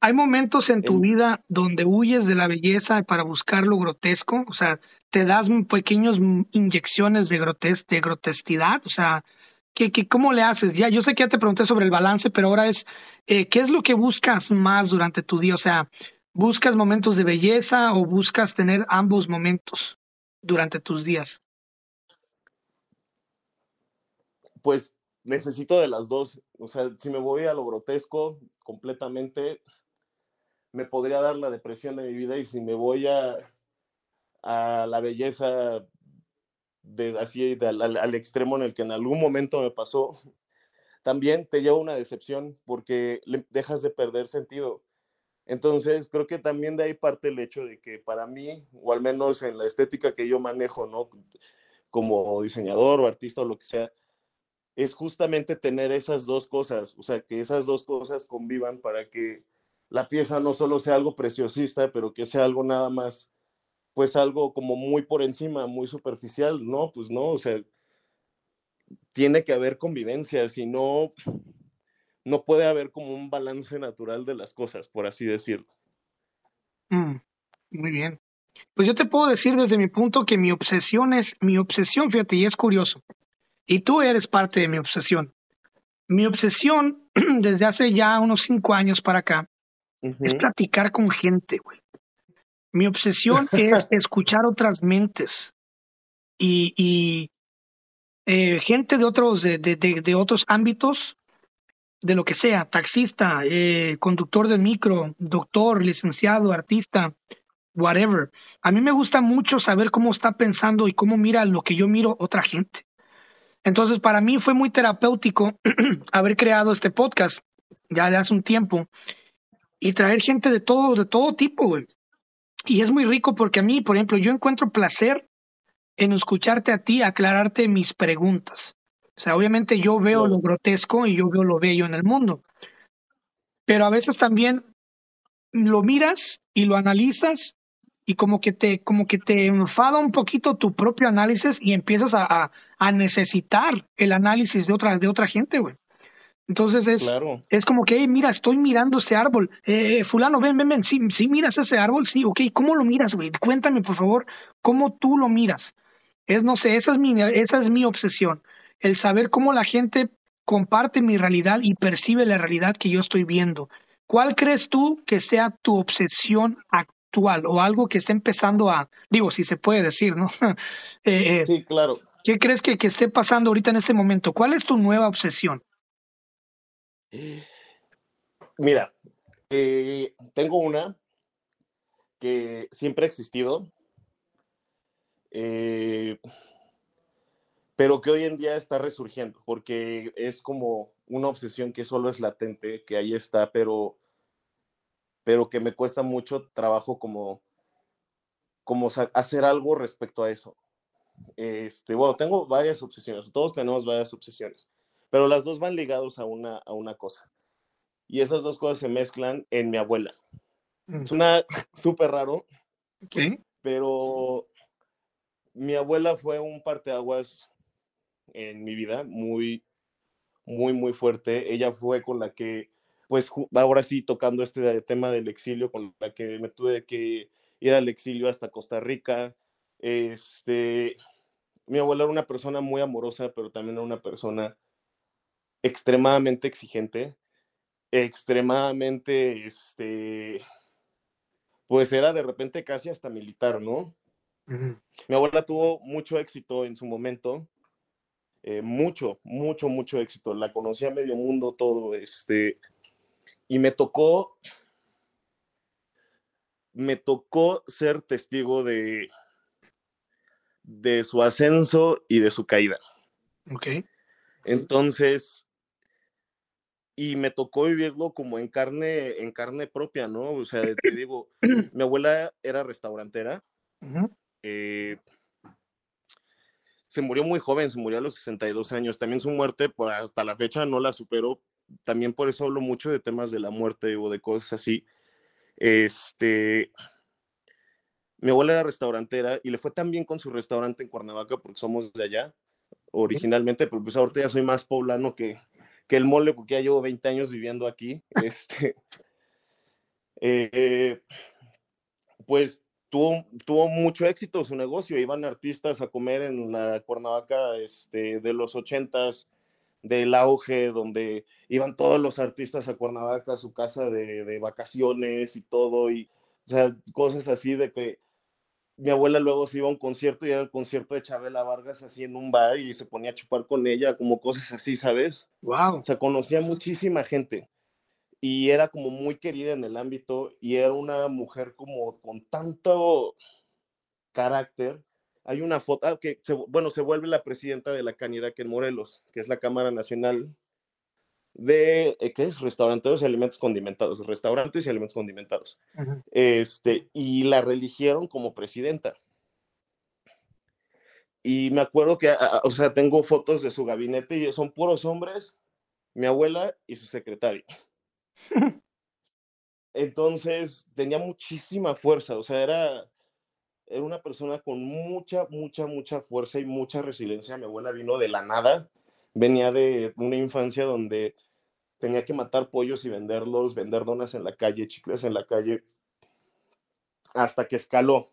¿Hay momentos en tu vida donde huyes de la belleza para buscar lo grotesco? O sea, te das pequeños inyecciones de, grotes de grotesquidad. O sea, ¿qué, qué, cómo le haces? Ya, yo sé que ya te pregunté sobre el balance, pero ahora es, eh, ¿qué es lo que buscas más durante tu día? O sea, ¿buscas momentos de belleza o buscas tener ambos momentos durante tus días? Pues necesito de las dos. O sea, si me voy a lo grotesco completamente, me podría dar la depresión de mi vida y si me voy a, a la belleza de así al, extremo en el que en algún momento me pasó, también te lleva una decepción porque dejas de perder sentido. Entonces, creo que también de ahí parte el hecho de que para mí, o al menos en la estética que yo manejo, ¿no? Como diseñador o artista o lo que sea, es justamente tener esas dos cosas, o sea, que esas dos cosas convivan para que la pieza no solo sea algo preciosista, pero que sea algo nada más, pues algo como muy por encima, muy superficial, no, pues no, o sea, tiene que haber convivencia, si no, no puede haber como un balance natural de las cosas, por así decirlo. Mm, muy bien. Pues yo te puedo decir desde mi punto que mi obsesión es, mi obsesión, fíjate, y es curioso, y tú eres parte de mi obsesión. Mi obsesión desde hace ya unos cinco años para acá es platicar con gente, güey. Mi obsesión es escuchar otras mentes y, eh, gente de otros, de, de, otros ámbitos, de lo que sea, taxista, eh, conductor de micro, doctor, licenciado, artista, whatever. A mí me gusta mucho saber cómo está pensando y cómo mira lo que yo miro otra gente. Entonces, para mí fue muy terapéutico haber creado este podcast ya de hace un tiempo y traer gente de todo, de todo tipo, güey. Y es muy rico porque a mí, por ejemplo, yo encuentro placer en escucharte a ti, aclararte mis preguntas. O sea, obviamente yo veo lo grotesco y yo veo lo bello en el mundo. Pero a veces también lo miras y lo analizas y como que te, como que te enfada un poquito tu propio análisis y empiezas a, a necesitar el análisis de otra, de otra gente, güey. Entonces es, es como que, mira, estoy mirando ese árbol. Eh, fulano, ven, ven, ven. Sí, sí miras ese árbol, sí, ok. ¿Cómo lo miras, güey? Cuéntame, por favor, cómo tú lo miras. Es, no sé, esa es mi, esa es mi obsesión. El saber cómo la gente comparte mi realidad y percibe la realidad que yo estoy viendo. ¿Cuál crees tú que sea tu obsesión actual o algo que esté empezando a, digo, si se puede decir, ¿no? Eh, eh, sí, claro. ¿Qué crees que, que esté pasando ahorita en este momento? ¿Cuál es tu nueva obsesión? Mira, eh, tengo una que siempre ha existido, eh, pero que hoy en día está resurgiendo, porque es como una obsesión que solo es latente, que ahí está, pero, pero que me cuesta mucho trabajo como, como hacer algo respecto a eso. Este, bueno, tengo varias obsesiones, todos tenemos varias obsesiones pero las dos van ligados a una, a una cosa. Y esas dos cosas se mezclan en mi abuela. Mm. Es una súper raro, ¿Qué? pero mi abuela fue un parteaguas en mi vida muy, muy, muy fuerte. Ella fue con la que, pues ahora sí, tocando este tema del exilio, con la que me tuve que ir al exilio hasta Costa Rica, Este, mi abuela era una persona muy amorosa, pero también era una persona extremadamente exigente, extremadamente, este, pues era de repente casi hasta militar, ¿no? Mi abuela tuvo mucho éxito en su momento, eh, mucho, mucho, mucho éxito. La conocí a medio mundo todo, este, y me tocó, me tocó ser testigo de, de su ascenso y de su caída. Ok. Entonces, y me tocó vivirlo como en carne, en carne propia, ¿no? O sea, te digo, mi abuela era restaurantera. eh, se murió muy joven, se murió a los 62 años. También su muerte, pues, hasta la fecha, no la superó. También por eso hablo mucho de temas de la muerte o de cosas así. Este, mi abuela era restaurantera y le fue tan bien con su restaurante en Cuernavaca porque somos de allá originalmente, pero pues ahorita ya soy más poblano que, que el mole porque ya llevo 20 años viviendo aquí. Este, eh, pues tuvo, tuvo mucho éxito su negocio. Iban artistas a comer en la Cuernavaca este, de los ochentas, del auge, donde iban todos los artistas a Cuernavaca, a su casa de, de, vacaciones y todo, y o sea, cosas así de que mi abuela luego se iba a un concierto y era el concierto de Chabela Vargas así en un bar y se ponía a chupar con ella, como cosas así, ¿sabes? Wow. O sea, conocía muchísima gente y era como muy querida en el ámbito y era una mujer como con tanto carácter. Hay una foto ah, que, se, bueno, se vuelve la presidenta de la Canidad en Morelos, que es la Cámara Nacional de, eh, ¿qué es? Restauranteros y alimentos condimentados, restaurantes y alimentos condimentados. Uh -huh. Este, y la religieron como presidenta. Y me acuerdo que, o sea, tengo fotos de su gabinete y son puros hombres, mi abuela y su secretario. Entonces tenía muchísima fuerza, o sea, era, era una persona con mucha, mucha, mucha fuerza y mucha resiliencia. Mi abuela vino de la nada, venía de una infancia donde tenía que matar pollos y venderlos, vender donas en la calle, chicles en la calle, hasta que escaló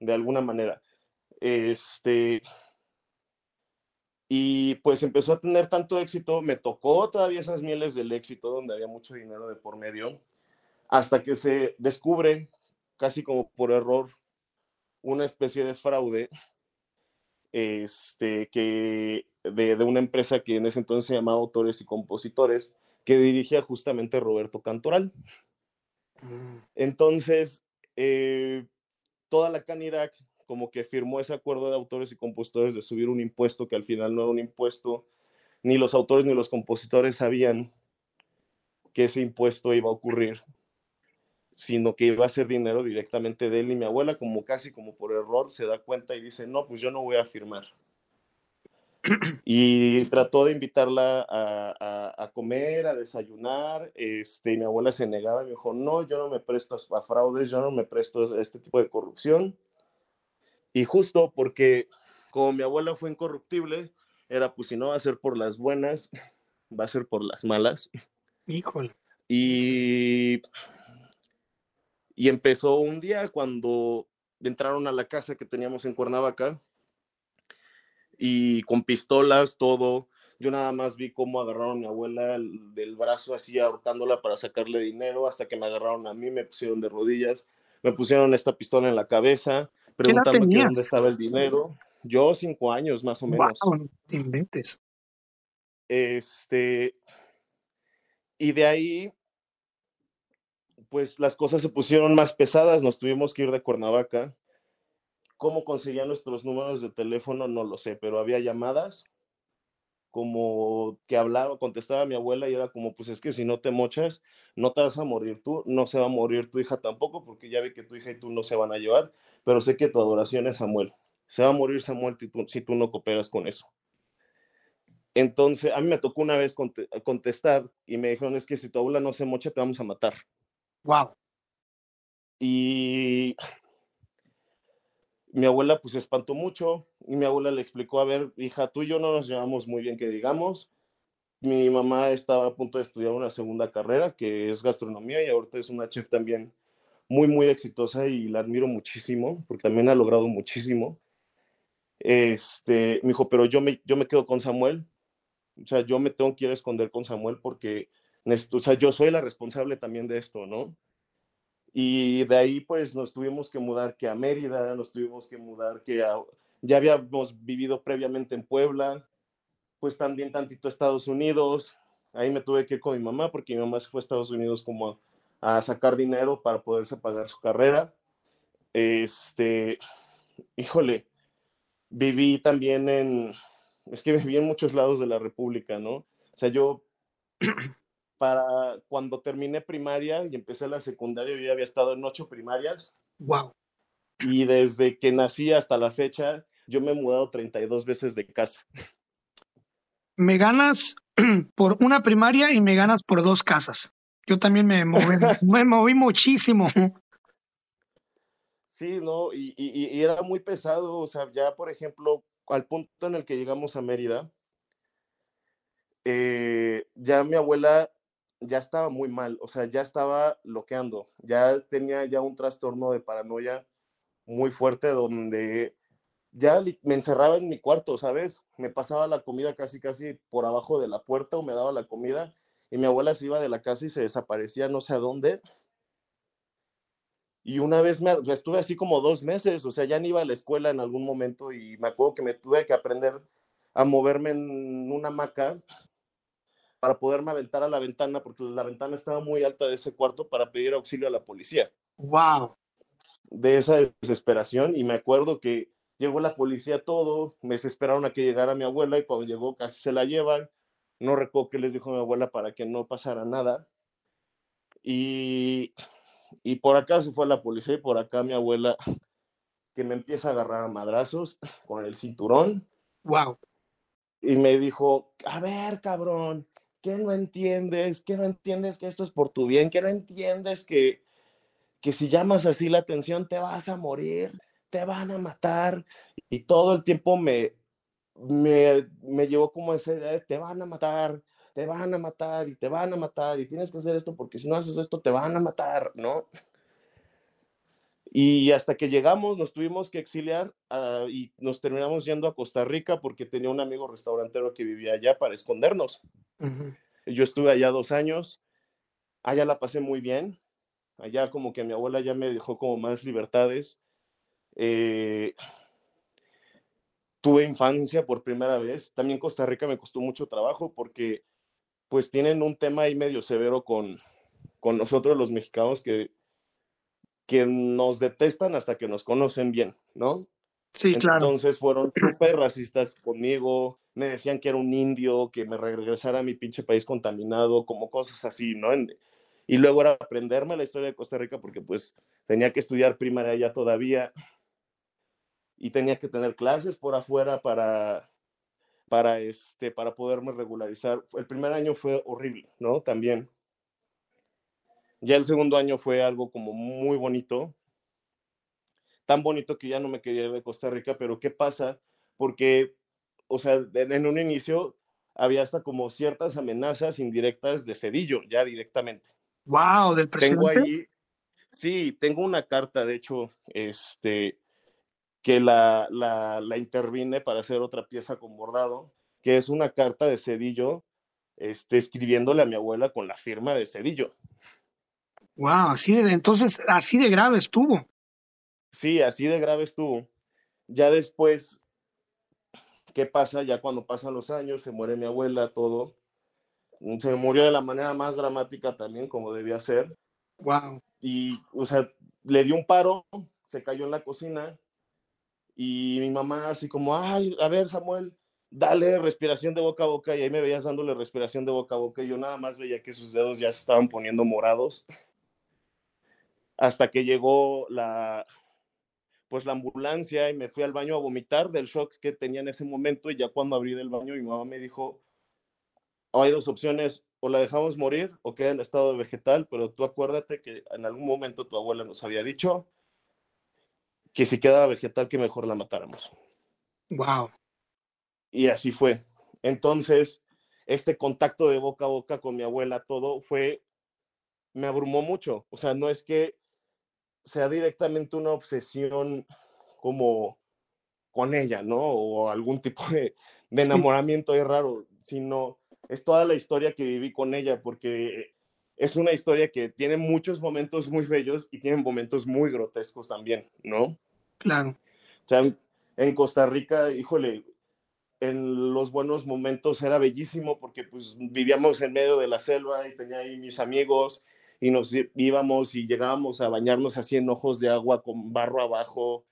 de alguna manera. Este, y pues empezó a tener tanto éxito, me tocó todavía esas mieles del éxito donde había mucho dinero de por medio, hasta que se descubre, casi como por error, una especie de fraude este, que de, de, una empresa que en ese entonces se llamaba Autores y Compositores, que dirigía justamente Roberto Cantoral. Mm. Entonces, eh, toda la Canirac como que firmó ese acuerdo de autores y compositores de subir un impuesto que al final no era un impuesto, ni los autores ni los compositores sabían que ese impuesto iba a ocurrir, sino que iba a ser dinero directamente de él y mi abuela, como casi como por error, se da cuenta y dice, no, pues yo no voy a firmar. Y trató de invitarla a, a, a comer, a desayunar, este, y mi abuela se negaba y me dijo, no, yo no me presto a, a fraudes, yo no me presto a este tipo de corrupción. Y justo porque como mi abuela fue incorruptible, era pues si no va a ser por las buenas, va a ser por las malas. Híjole. Y, y empezó un día cuando entraron a la casa que teníamos en Cuernavaca y con pistolas, todo. Yo nada más vi cómo agarraron a mi abuela del brazo así ahorcándola para sacarle dinero hasta que me agarraron a mí, me pusieron de rodillas, me pusieron esta pistola en la cabeza, preguntando que dónde estaba el dinero. Yo cinco años más o menos. Wow, te inventes. Este, y de ahí, pues las cosas se pusieron más pesadas, nos tuvimos que ir de Cuernavaca. ¿Cómo conseguía nuestros números de teléfono? No lo sé, pero había llamadas como que hablaba, contestaba mi abuela y era como, pues es que si no te mochas, no te vas a morir tú, no se va a morir tu hija tampoco, porque ya ve que tu hija y tú no se van a llevar, pero sé que tu adoración es Samuel. Se va a morir Samuel si tú, si tú no cooperas con eso. Entonces, a mí me tocó una vez contestar y me dijeron, es que si tu abuela no se mocha, te vamos a matar. Wow. Y mi abuela pues se espantó mucho y mi abuela le explicó, a ver, hija, tú y yo no nos llevamos muy bien, que digamos. Mi mamá estaba a punto de estudiar una segunda carrera, que es gastronomía, y ahorita es una chef también muy, muy exitosa y la admiro muchísimo, porque también ha logrado muchísimo. Este, me dijo, pero yo me, yo me quedo con Samuel, o sea, yo me tengo que ir a esconder con Samuel porque, o sea, yo soy la responsable también de esto, ¿no? Y de ahí, pues, nos tuvimos que mudar que a Mérida, nos tuvimos que mudar que a, ya habíamos vivido previamente en Puebla, pues también tantito Estados Unidos, ahí me tuve que ir con mi mamá porque mi mamá se fue a Estados Unidos como a, sacar dinero para poderse pagar su carrera. Este, híjole, viví también en, es que viví en muchos lados de la República, ¿no? O sea, yo para cuando terminé primaria y empecé la secundaria, yo ya había estado en ocho primarias. Wow. Y desde que nací hasta la fecha, yo me he mudado 32 veces de casa. Me ganas por una primaria y me ganas por dos casas. Yo también me moví, me moví muchísimo. Sí, no, y, y, era muy pesado, o sea, ya por ejemplo, al punto en el que llegamos a Mérida, eh, ya mi abuela ya estaba muy mal, o sea, ya estaba bloqueando, ya tenía ya un trastorno de paranoia muy fuerte donde ya me encerraba en mi cuarto, ¿sabes? Me pasaba la comida casi, casi por abajo de la puerta o me daba la comida y mi abuela se iba de la casa y se desaparecía no sé a dónde. Y una vez me, estuve así como dos meses, o sea, ya ni iba a la escuela en algún momento y me acuerdo que me tuve que aprender a moverme en una hamaca para poderme aventar a la ventana, porque la ventana estaba muy alta de ese cuarto para pedir auxilio a la policía. ¡Wow! De esa desesperación, y me acuerdo que llegó la policía todo, me esperaron a que llegara mi abuela, y cuando llegó casi se la llevan. No recuerdo qué les dijo mi abuela para que no pasara nada. Y, y por acá se fue la policía, y por acá mi abuela, que me empieza a agarrar a madrazos con el cinturón. ¡Wow! Y me dijo, a ver, cabrón, ¿qué no entiendes? ¿Qué no entiendes que esto es por tu bien? ¿Qué no entiendes que, que si llamas así la atención te vas a morir? Te van a matar. Y todo el tiempo me, me, me llevó como ese, te van a matar, te van a matar y te van a matar y tienes que hacer esto porque si no haces esto te van a matar, ¿no? Y hasta que llegamos, nos tuvimos que exiliar uh, y nos terminamos yendo a Costa Rica porque tenía un amigo restaurantero que vivía allá para escondernos. Uh -huh. Yo estuve allá dos años, allá la pasé muy bien, allá como que mi abuela ya me dejó como más libertades. Eh, tuve infancia por primera vez. También Costa Rica me costó mucho trabajo porque pues tienen un tema ahí medio severo con, con nosotros los mexicanos que que nos detestan hasta que nos conocen bien, ¿no? Sí, claro. Entonces fueron súper racistas conmigo, me decían que era un indio, que me regresara a mi pinche país contaminado, como cosas así, ¿no? Y luego era aprenderme la historia de Costa Rica porque pues tenía que estudiar primaria allá todavía y tenía que tener clases por afuera para, para, este, para poderme regularizar. El primer año fue horrible, ¿no? También ya el segundo año fue algo como muy bonito, tan bonito que ya no me quería ir de Costa Rica, pero ¿qué pasa? Porque, o sea, en un inicio había hasta como ciertas amenazas indirectas de Cedillo, ya directamente. Wow, del presidente. Tengo ahí, sí, tengo una carta, de hecho, este, que la, la, la intervine para hacer otra pieza con bordado, que es una carta de Cedillo, este, escribiéndole a mi abuela con la firma de Cedillo. Wow, así de, entonces, así de grave estuvo. Sí, así de grave estuvo. Ya después, ¿qué pasa? Ya cuando pasan los años, se muere mi abuela, todo. Se murió de la manera más dramática también, como debía ser. Wow. Y, o sea, le dio un paro, se cayó en la cocina y mi mamá así como, ay, a ver, Samuel, dale respiración de boca a boca y ahí me veías dándole respiración de boca a boca y yo nada más veía que sus dedos ya se estaban poniendo morados hasta que llegó la, pues la ambulancia y me fui al baño a vomitar del shock que tenía en ese momento y ya cuando abrí del baño mi mamá me dijo, hay dos opciones, o la dejamos morir o queda en estado vegetal, pero tú acuérdate que en algún momento tu abuela nos había dicho que si quedaba vegetal que mejor la matáramos. Wow. Y así fue. Entonces, este contacto de boca a boca con mi abuela, todo fue, me abrumó mucho. O sea, no es que sea directamente una obsesión como con ella, ¿no? O algún tipo de, de enamoramiento es raro, sino es toda la historia que viví con ella, porque es una historia que tiene muchos momentos muy bellos y tiene momentos muy grotescos también, ¿no? Claro. O sea, en Costa Rica, híjole, en los buenos momentos era bellísimo porque pues vivíamos en medio de la selva y tenía ahí mis amigos y nos íbamos y llegábamos a bañarnos así en ojos de agua con barro abajo,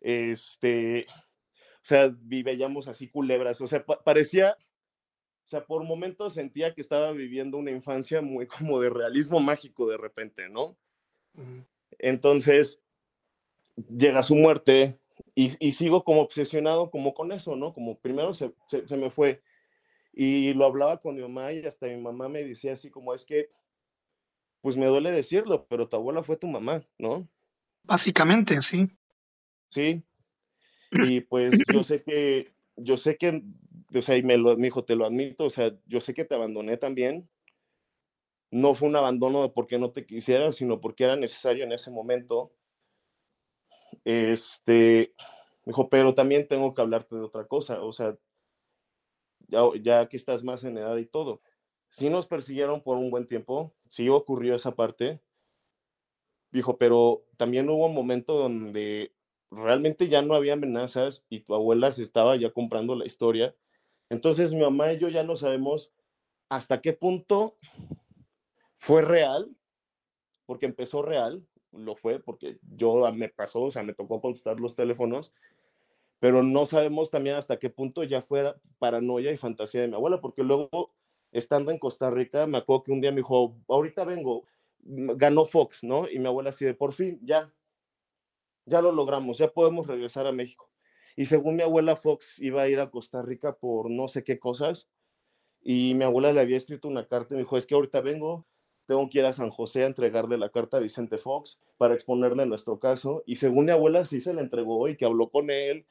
este, o sea, veíamos así culebras, o sea, parecía, o sea, por momentos sentía que estaba viviendo una infancia muy como de realismo mágico de repente, ¿no? Entonces, llega su muerte y, y, sigo como obsesionado como con eso, ¿no? Como primero se, se, se me fue y lo hablaba con mi mamá y hasta mi mamá me decía así como es que, pues me duele decirlo, pero tu abuela fue tu mamá, ¿no? Básicamente, sí. Sí, y pues yo sé que, yo sé que, o sea, y me lo, mi hijo, te lo admito, o sea, yo sé que te abandoné también. No fue un abandono porque no te quisiera, sino porque era necesario en ese momento. Este, dijo, pero también tengo que hablarte de otra cosa, o sea, ya, ya que estás más en edad y todo. Sí nos persiguieron por un buen tiempo, sí ocurrió esa parte, dijo, pero también hubo un momento donde realmente ya no había amenazas y tu abuela se estaba ya comprando la historia. Entonces mi mamá y yo ya no sabemos hasta qué punto fue real, porque empezó real, lo fue, porque yo me pasó, o sea, me tocó contestar los teléfonos, pero no sabemos también hasta qué punto ya fue paranoia y fantasía de mi abuela, porque luego, estando en Costa Rica, me acuerdo que un día me dijo, ahorita vengo, ganó Fox, ¿no? Y mi abuela así de, por fin, ya, ya lo logramos, ya podemos regresar a México. Y según mi abuela Fox iba a ir a Costa Rica por no sé qué cosas, y mi abuela le había escrito una carta y me dijo, es que ahorita vengo, tengo que ir a San José a entregarle la carta a Vicente Fox para exponerle nuestro caso. Y según mi abuela sí se la entregó y que habló con él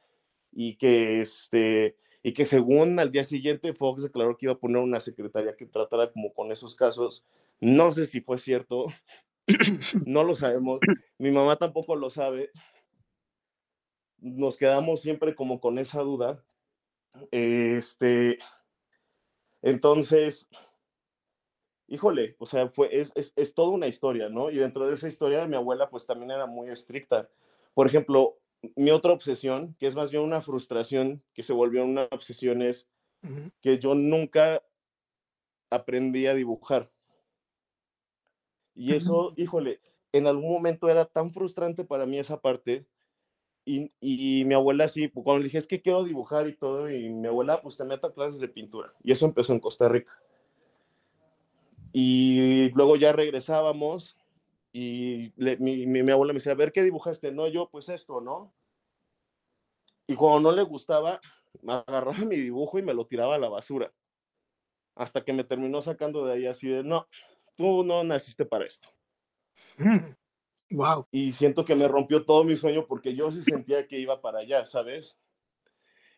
y que este y que según al día siguiente Fox declaró que iba a poner una secretaria que tratara como con esos casos. No sé si fue cierto, no lo sabemos, mi mamá tampoco lo sabe. Nos quedamos siempre como con esa duda. Este, entonces, híjole, o sea, fue, es, es, es toda una historia, ¿no? Y dentro de esa historia, mi abuela pues también era muy estricta. Por ejemplo, mi otra obsesión, que es más bien una frustración que se volvió una obsesión, es uh -huh. que yo nunca aprendí a dibujar. Y eso, híjole, en algún momento era tan frustrante para mí esa parte. Y, y, mi abuela sí, cuando le dije es que quiero dibujar y todo, y mi abuela pues te meto a clases de pintura. Y eso empezó en Costa Rica. Y luego ya regresábamos y le, mi, mi, mi, abuela me decía, a ver, ¿qué dibujaste? No, yo pues esto, ¿no? Y cuando no le gustaba, me agarraba mi dibujo y me lo tiraba a la basura. Hasta que me terminó sacando de ahí así de, no, tú no naciste para esto. Wow. Y siento que me rompió todo mi sueño porque yo sí sentía que iba para allá, ¿sabes?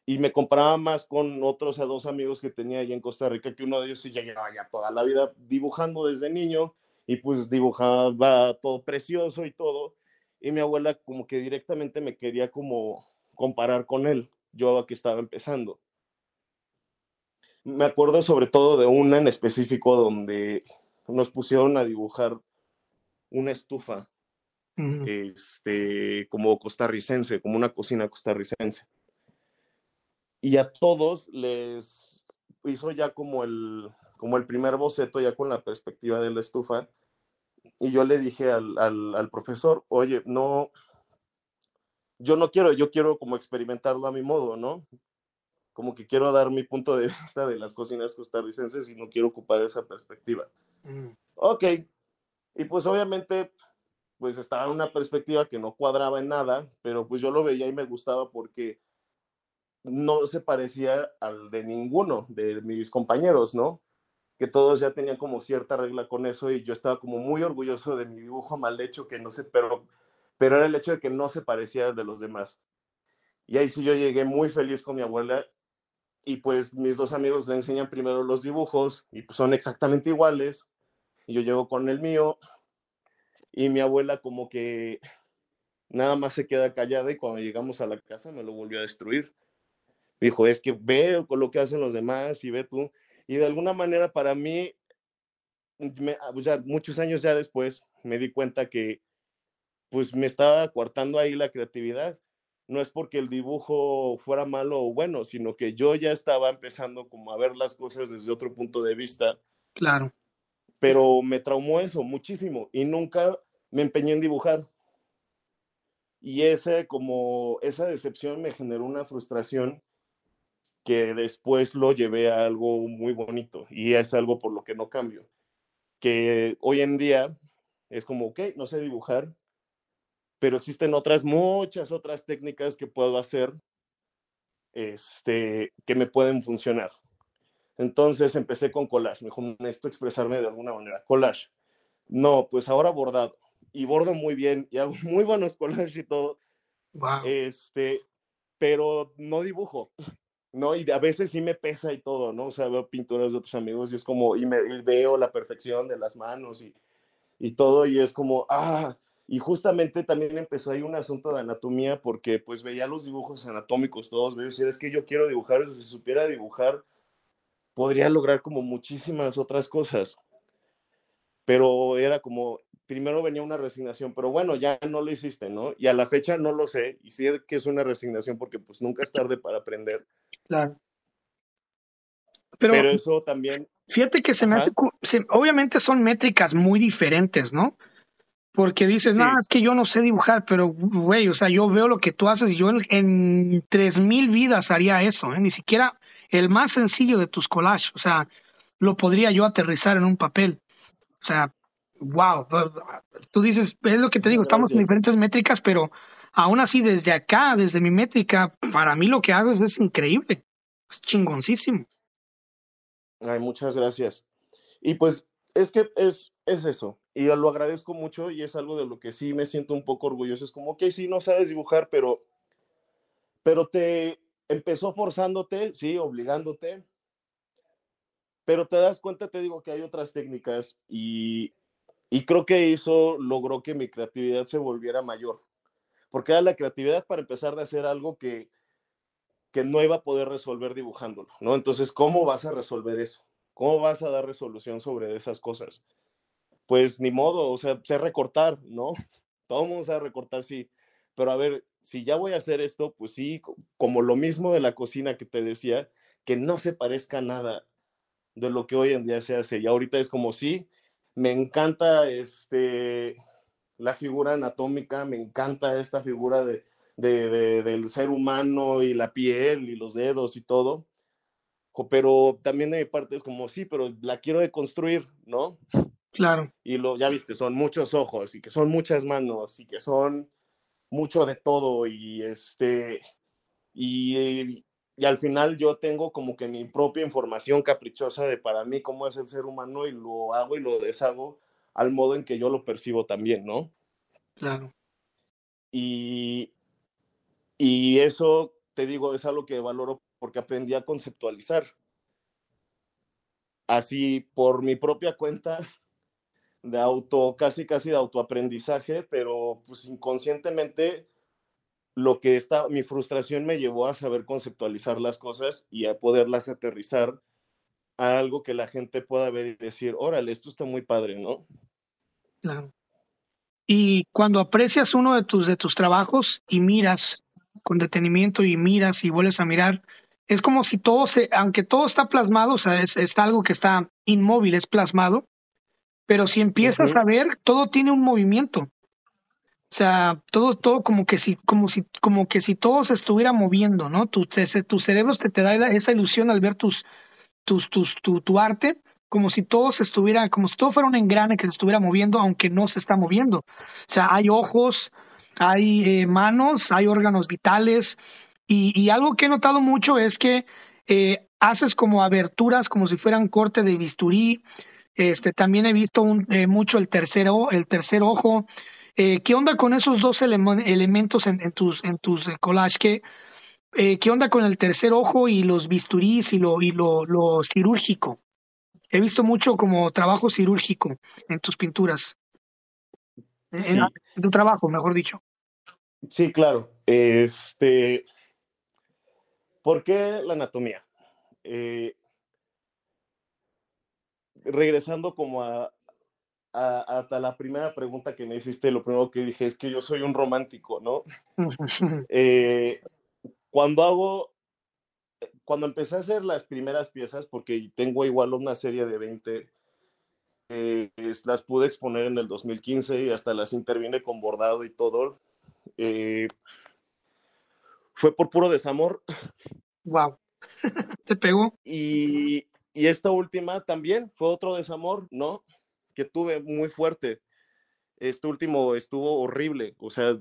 Y me comparaba más con otros a dos amigos que tenía allá en Costa Rica, que uno de ellos sí ya llevaba ya toda la vida dibujando desde niño y pues dibujaba todo precioso y todo. Y mi abuela como que directamente me quería como comparar con él, yo que estaba empezando. Me acuerdo sobre todo de una en específico donde nos pusieron a dibujar una estufa, uh -huh. este, como costarricense, como una cocina costarricense. Y a todos les hizo ya como el, como el primer boceto, ya con la perspectiva de la estufa. Y yo le dije al, al, al profesor, oye, no, yo no quiero, yo quiero como experimentarlo a mi modo, ¿no? Como que quiero dar mi punto de vista de las cocinas costarricenses y no quiero ocupar esa perspectiva. Mm. Ok. Y pues obviamente, pues estaba en una perspectiva que no cuadraba en nada, pero pues yo lo veía y me gustaba porque no se parecía al de ninguno de mis compañeros, ¿no? Que todos ya tenían como cierta regla con eso y yo estaba como muy orgulloso de mi dibujo mal hecho, que no sé, pero pero era el hecho de que no se pareciera al de los demás. Y ahí sí yo llegué muy feliz con mi abuela y pues mis dos amigos le enseñan primero los dibujos y pues son exactamente iguales y yo llego con el mío y mi abuela como que nada más se queda callada y cuando llegamos a la casa me lo volvió a destruir. dijo, es que ve con lo que hacen los demás y ve tú. Y de alguna manera para mí, muchos años ya después, me di cuenta que pues me estaba coartando ahí la creatividad. No es porque el dibujo fuera malo o bueno, sino que yo ya estaba empezando como a ver las cosas desde otro punto de vista. Claro. Pero me traumó eso muchísimo y nunca me empeñé en dibujar. Y ese, como esa decepción me generó una frustración que después lo llevé a algo muy bonito y es algo por lo que no cambio. Que hoy en día es como, ok, no sé dibujar, pero existen otras, muchas otras técnicas que puedo hacer este, que me pueden funcionar. Entonces empecé con collage, mejor necesito expresarme de alguna manera. Collage. No, pues ahora bordado y bordo muy bien y hago muy buenos collages y todo. Este, pero no dibujo, ¿no? Y a veces sí me pesa y todo, ¿no? O sea, veo pinturas de otros amigos y es como, y, me, veo la perfección de las manos y, y todo, y es como, ah, y justamente también empezó ahí un asunto de anatomía porque pues veía los dibujos anatómicos todos, veo, si es que yo quiero dibujar, si supiera dibujar, podría lograr como muchísimas otras cosas. Pero era como, primero venía una resignación, pero bueno, ya no lo hiciste, ¿no? Y a la fecha no lo sé, y sí que es una resignación porque pues nunca es tarde para aprender. Claro. Pero, eso también... Fíjate que se me hace, obviamente son métricas muy diferentes, ¿no? Porque dices, no, es que yo no sé dibujar, pero, güey, o sea, yo veo lo que tú haces y yo en, tres mil vidas haría eso, ¿eh? Ni siquiera el más sencillo de tus collages, o sea, lo podría yo aterrizar en un papel. O sea, wow, tú dices, es lo que te digo, estamos en diferentes métricas, pero aún así desde acá, desde mi métrica, para mí lo que haces es increíble, es chingoncísimo. Ay, muchas gracias. Y pues es que es, es eso, y lo agradezco mucho y es algo de lo que sí me siento un poco orgulloso. Es como, que sí, no sabes dibujar, pero, pero te empezó forzándote, sí, obligándote, pero te das cuenta, te digo que hay otras técnicas y, y creo que eso logró que mi creatividad se volviera mayor. Porque era la creatividad para empezar de hacer algo que, que no iba a poder resolver dibujándolo, ¿no? Entonces, ¿cómo vas a resolver eso? ¿Cómo vas a dar resolución sobre esas cosas? Pues ni modo, o sea, sé recortar, ¿no? Todo mundo sabe recortar, sí. Pero a ver, si ya voy a hacer esto, pues sí, como lo mismo de la cocina que te decía, que no se parezca nada de lo que hoy en día se hace. Y ahorita es como, sí, me encanta este, la figura anatómica, me encanta esta figura de, del ser humano y la piel y los dedos y todo, pero también de mi parte es como, sí, pero la quiero deconstruir, ¿no? Claro. Y lo, ya viste, son muchos ojos y que son muchas manos y que son mucho de todo y este, y, y al final yo tengo como que mi propia información caprichosa de para mí cómo es el ser humano y lo hago y lo deshago al modo en que yo lo percibo también, ¿no? Claro. Y, y eso, te digo, es algo que valoro porque aprendí a conceptualizar. Así, por mi propia cuenta, de auto, casi casi de autoaprendizaje, pero pues inconscientemente lo que está, mi frustración me llevó a saber conceptualizar las cosas y a poderlas aterrizar a algo que la gente pueda ver y decir, órale, esto está muy padre, ¿no? Claro. Y cuando aprecias uno de tus, de tus trabajos y miras con detenimiento y miras y vuelves a mirar, es como si todo se, aunque todo está plasmado, o sea, es, está algo que está inmóvil, es plasmado, pero si empiezas a ver, todo tiene un movimiento. O sea, todo, todo como que si, como si, como que si todo se estuviera moviendo, ¿no? Tu, tu cerebro te, te da esa ilusión al ver tus, tus, tus, tu, arte, como si todo se estuviera, como si todo fuera un engrane que se estuviera moviendo, aunque no se está moviendo. O sea, hay ojos, hay eh, manos, hay órganos vitales, y, y, algo que he notado mucho es que eh, haces como aberturas, como si fueran corte de bisturí. Este, también he visto un, eh, mucho el tercero, el tercer ojo. Eh, ¿Qué onda con esos dos elementos en, tus, en tus eh, collages? ¿Qué, eh, ¿Qué onda con el tercer ojo y los bisturís y lo, y lo, lo cirúrgico? He visto mucho como trabajo cirúrgico en tus pinturas. En, tu trabajo, mejor dicho. Sí, claro. Este, ¿por qué la anatomía? Eh, regresando como a, a, hasta la primera pregunta que me hiciste, lo primero que dije es que yo soy un romántico, ¿no? eh, cuando hago, cuando empecé a hacer las primeras piezas, porque tengo igual una serie de 20, eh, las pude exponer en el 2015 y hasta las intervine con bordado y todo. Eh, fue por puro desamor. Wow. Te pegó. Y, y esta última también fue otro desamor, ¿no? Que tuve muy fuerte. Este último estuvo horrible, o sea,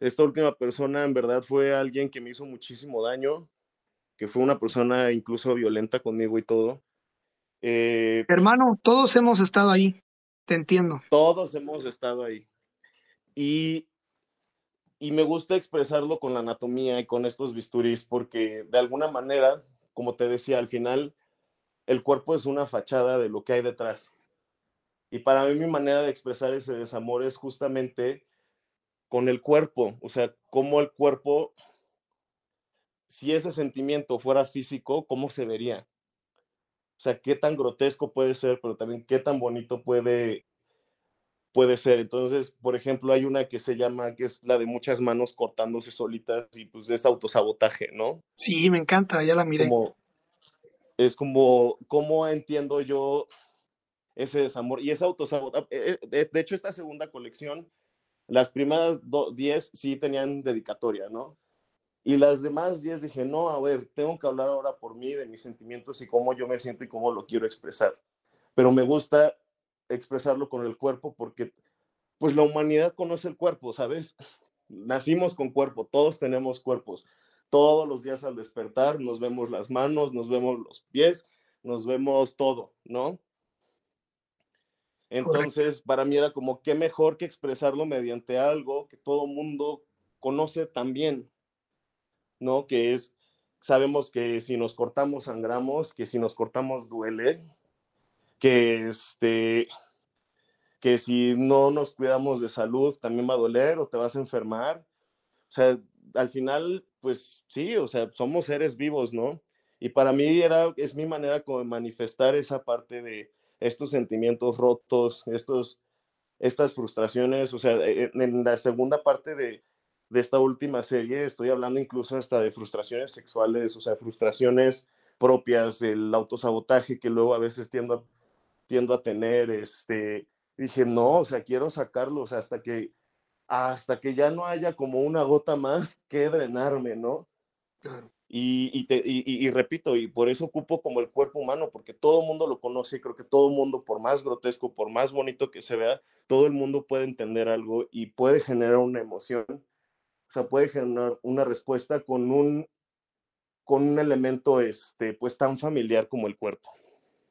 esta última persona en verdad fue alguien que me hizo muchísimo daño, que fue una persona incluso violenta conmigo y todo. Eh, Hermano, todos hemos estado ahí, te entiendo. Todos hemos estado ahí. Y, y me gusta expresarlo con la anatomía y con estos bisturís porque de alguna manera como te decía, al final el cuerpo es una fachada de lo que hay detrás. Y para mí mi manera de expresar ese desamor es justamente con el cuerpo, o sea, cómo el cuerpo, si ese sentimiento fuera físico, ¿cómo se vería? O sea, qué tan grotesco puede ser, pero también qué tan bonito puede, puede ser. Entonces, por ejemplo, hay una que se llama, que es la de muchas manos cortándose solitas y pues es autosabotaje, ¿no? Sí, me encanta, ya la miré. es como, ¿cómo entiendo yo ese desamor? Y ese autosabotaje, eh, eh, de, hecho, esta segunda colección, las primeras 10 sí tenían dedicatoria, ¿no? Y las demás 10 dije, no, a ver, tengo que hablar ahora por mí, de mis sentimientos y cómo yo me siento y cómo lo quiero expresar. Pero me gusta expresarlo con el cuerpo porque pues la humanidad conoce el cuerpo, ¿sabes? Nacimos con cuerpo, todos tenemos cuerpos. Todos los días al despertar nos vemos las manos, nos vemos los pies, nos vemos todo, ¿no? Entonces, para mí era como, qué mejor que expresarlo mediante algo que todo mundo conoce también, ¿no? Que es, sabemos que si nos cortamos sangramos, que si nos cortamos duele, que este, que si no nos cuidamos de salud también va a doler o te vas a enfermar. O sea, al final, pues sí, o sea, somos seres vivos, ¿no? Y para mí era, es mi manera como de manifestar esa parte de estos sentimientos rotos, estos, estas frustraciones, o sea, e, e, en la segunda parte de, de esta última serie estoy hablando incluso hasta de frustraciones sexuales, o sea, frustraciones propias, el autosabotaje que luego a veces tiendo a, tiendo a tener, este, dije, no, o sea, quiero sacarlo, o sea, hasta que, hasta que ya no haya como una gota más que drenarme, ¿no? Claro. Y, y, te, y, y, repito, y por eso ocupo como el cuerpo humano, porque todo el mundo lo conoce, creo que todo el mundo, por más grotesco, por más bonito que se vea, todo el mundo puede entender algo y puede generar una emoción, o sea, puede generar una respuesta con un, con un elemento, este, pues tan familiar como el cuerpo.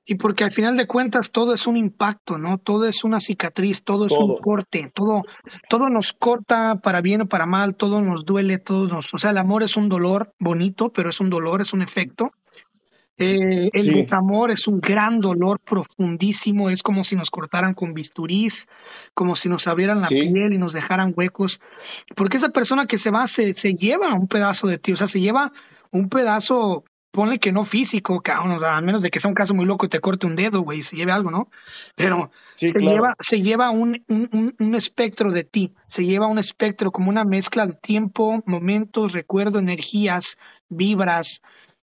Y porque al final de cuentas todo es un impacto, ¿no? Todo es una cicatriz, todo es un corte, todo, todo nos corta para bien o para mal, todo nos duele, todo nos, o sea, el amor es un dolor bonito, pero es un dolor, es un efecto. Eh, el desamor es un gran dolor profundísimo, es como si nos cortaran con bisturís, como si nos abrieran la piel y nos dejaran huecos, porque esa persona que se va se, se lleva un pedazo de ti, o sea, se lleva un pedazo ponle que no físico, cabrón, o sea, a menos de que sea un caso muy loco y te corte un dedo, güey, se lleve algo, ¿no? Pero se, lleva, se lleva un, un, un, espectro de ti, se lleva un espectro como una mezcla de tiempo, momentos, recuerdo, energías, vibras,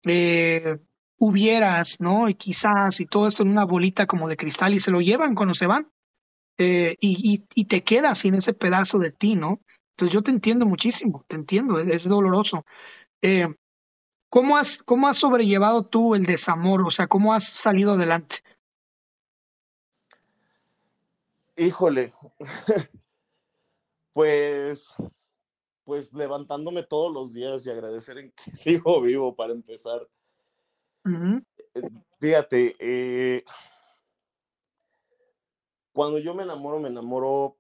eh, hubieras, ¿no? Y quizás, y todo esto en una bolita como de cristal y se lo llevan cuando se van. Eh, y, y, y, te quedas sin ese pedazo de ti, ¿no? Entonces yo te entiendo muchísimo, te entiendo, es, es doloroso. Eh, ¿Cómo has, ¿Cómo has sobrellevado tú el desamor? O sea, ¿cómo has salido adelante? Híjole, pues, pues levantándome todos los días y agradecer en que sigo vivo para empezar. Eh, fíjate, eh, cuando yo me enamoro, me enamoro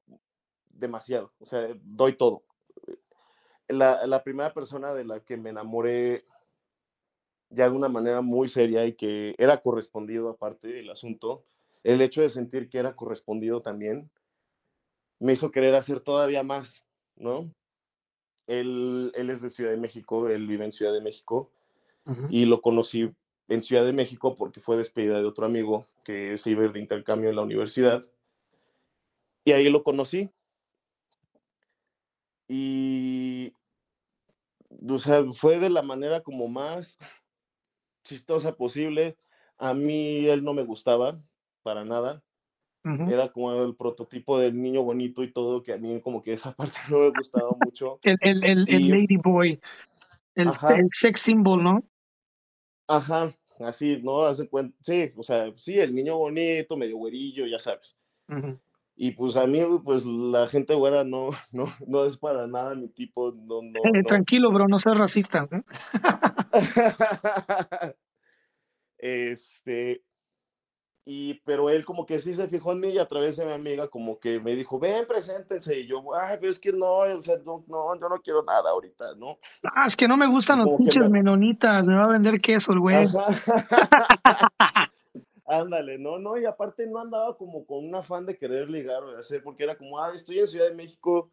demasiado, o sea, doy todo. La, la primera persona de la que me enamoré ya de una manera muy seria y que era correspondido aparte del asunto, el hecho de sentir que era correspondido también me hizo querer hacer todavía más, ¿no? Él, él es de Ciudad de México, él vive en Ciudad de México y lo conocí en Ciudad de México porque fue despedida de otro amigo que se iba a ir de intercambio en la universidad. Y ahí lo conocí. Y, o sea, fue de la manera como más chistosa posible. A mí él no me gustaba para nada. Era como el prototipo del niño bonito y todo, que a mí como que esa parte no me gustaba mucho. el, el, el, el lady boy, el, el, sex symbol, ¿no? Ajá, así, ¿no? Hace cuenta, sí, o sea, sí, el niño bonito, medio güerillo, ya sabes. Y pues a mí, pues la gente güera no, no, no es para nada mi tipo, no, no, eh, Tranquilo, bro, no seas racista. ¿eh? este, y, pero él como que sí se fijó en mí y a través de mi amiga como que me dijo, ven, preséntense. Y yo, ay, pero es que no, o sea, no, no, yo no quiero nada ahorita, ¿no? Ah, es que no me gustan los pinches menonitas, me va a vender queso el güey. Ándale, no, no, y aparte no andaba como con un afán de querer ligar o de hacer, porque era como, ah, estoy en Ciudad de México,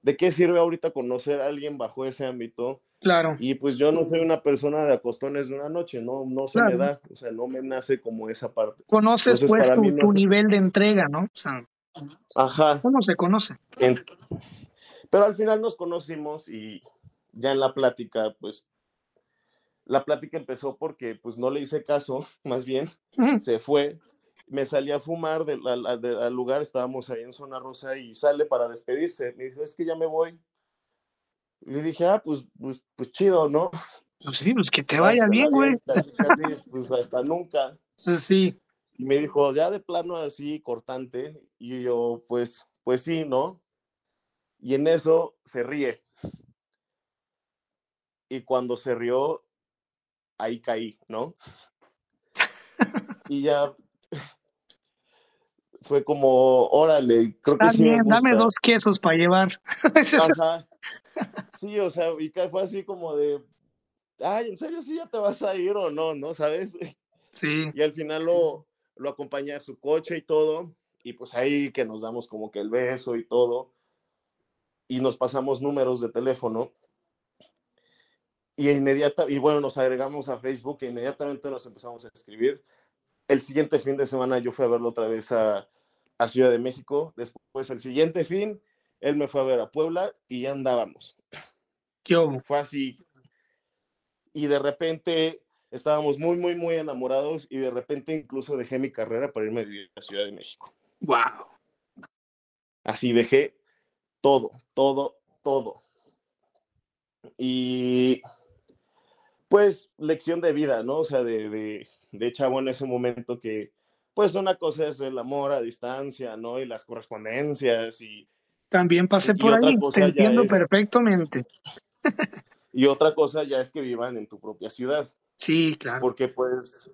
¿de qué sirve ahorita conocer a alguien bajo ese ámbito? Claro. Y pues yo no soy una persona de acostones de una noche, no, no se me da, o sea, no me nace como esa parte. Conoces pues tu, nivel de entrega, ¿no? O sea, Ajá. ¿cómo se conoce? Pero al final nos conocimos y ya en la plática, pues, la plática empezó porque pues no le hice caso, más bien, se fue, me salí a fumar del, al lugar, estábamos ahí en Zona Rosa y sale para despedirse, me dijo, es que ya me voy le dije, ah, pues, pues, pues chido, ¿no? Pues sí, pues que te vaya bien, güey. Casi, casi, pues hasta nunca. Sí. Y me dijo, ya de plano así, cortante. Y yo, pues, pues sí, ¿no? Y en eso se ríe. Y cuando se rió, ahí caí, ¿no? y ya fue como, órale, creo Está que sí bien, dame dos quesos para llevar. Ajá. Sí, o sea, y fue así como de, ay, ¿en serio sí ya te vas a ir o no? ¿No? ¿Sabes? Sí. Y al final lo, lo acompañé a su coche y todo, y pues ahí que nos damos como que el beso y todo, y nos pasamos números de teléfono, y inmediata, y bueno, nos agregamos a Facebook e inmediatamente nos empezamos a escribir. El siguiente fin de semana yo fui a verlo otra vez a, a Ciudad de México, después el siguiente fin él me fue a ver a Puebla y ya andábamos. ¿Qué Fue así. Y de repente estábamos muy, muy, muy enamorados y de repente incluso dejé mi carrera para irme a vivir a Ciudad de México. Wow. Así dejé todo, todo, todo. Y pues lección de vida, ¿no? O sea, de, de, de chavo en ese momento que, pues una cosa es el amor a distancia, ¿no? Y las correspondencias y también pasé por ahí, te entiendo perfectamente. y otra cosa ya es que vivan en tu propia ciudad. Sí, claro. Porque pues,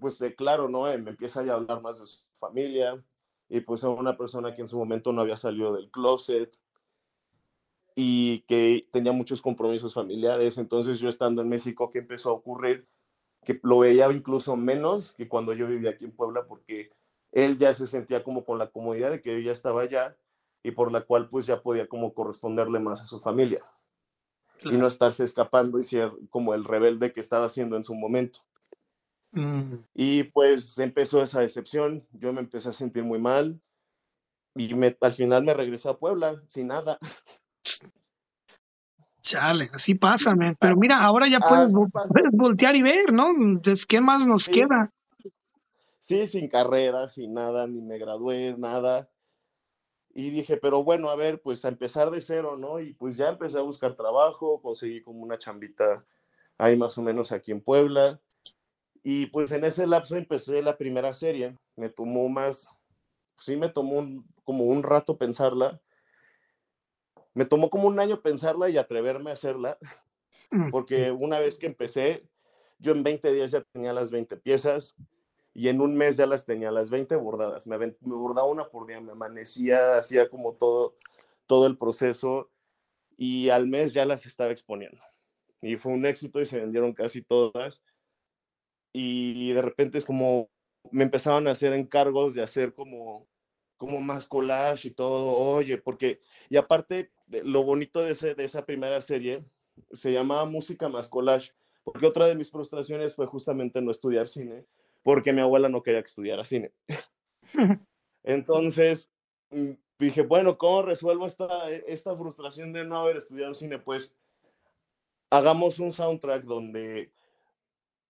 pues de claro, ¿no? Me empieza a hablar más de su familia y pues a una persona que en su momento no había salido del closet y que tenía muchos compromisos familiares. Entonces yo estando en México, ¿qué empezó a ocurrir? Que lo veía incluso menos que cuando yo vivía aquí en Puebla porque él ya se sentía como con la comodidad de que yo ya estaba allá y por la cual pues ya podía como corresponderle más a su familia y no estarse escapando y ser como el rebelde que estaba haciendo en su momento. Mm. Y pues empezó esa decepción, yo me empecé a sentir muy mal y me, al final me regresé a Puebla sin nada. Chale, así pasa, pero mira, ahora ya puedes, voltear y ver, ¿no? ¿Qué más nos queda? Sí, sin carrera, sin nada, ni me gradué, nada. Y dije, pero bueno, a ver, pues a empezar de cero, ¿no? Y pues ya empecé a buscar trabajo, conseguí como una chambita ahí más o menos aquí en Puebla. Y pues en ese lapso empecé la primera serie. Me tomó más, sí me tomó como un rato pensarla. Me tomó como un año pensarla y atreverme a hacerla. Mm, Porque una vez que empecé, yo en 20 días ya tenía las 20 piezas y en un mes ya las tenía las 20 bordadas. Me, me bordaba una por día, me amanecía, hacía como todo, todo el proceso y al mes ya las estaba exponiendo. Y fue un éxito y se vendieron casi todas. Y de repente es como me empezaban a hacer encargos de hacer como como más collage y todo, oye, porque, y aparte, lo bonito de, ese, de esa primera serie se llamaba Música más collage, porque otra de mis frustraciones fue justamente no estudiar cine, porque mi abuela no quería que estudiara cine. Entonces, mm, dije, bueno, ¿cómo resuelvo esta, esta frustración de no haber estudiado cine? Pues hagamos un soundtrack donde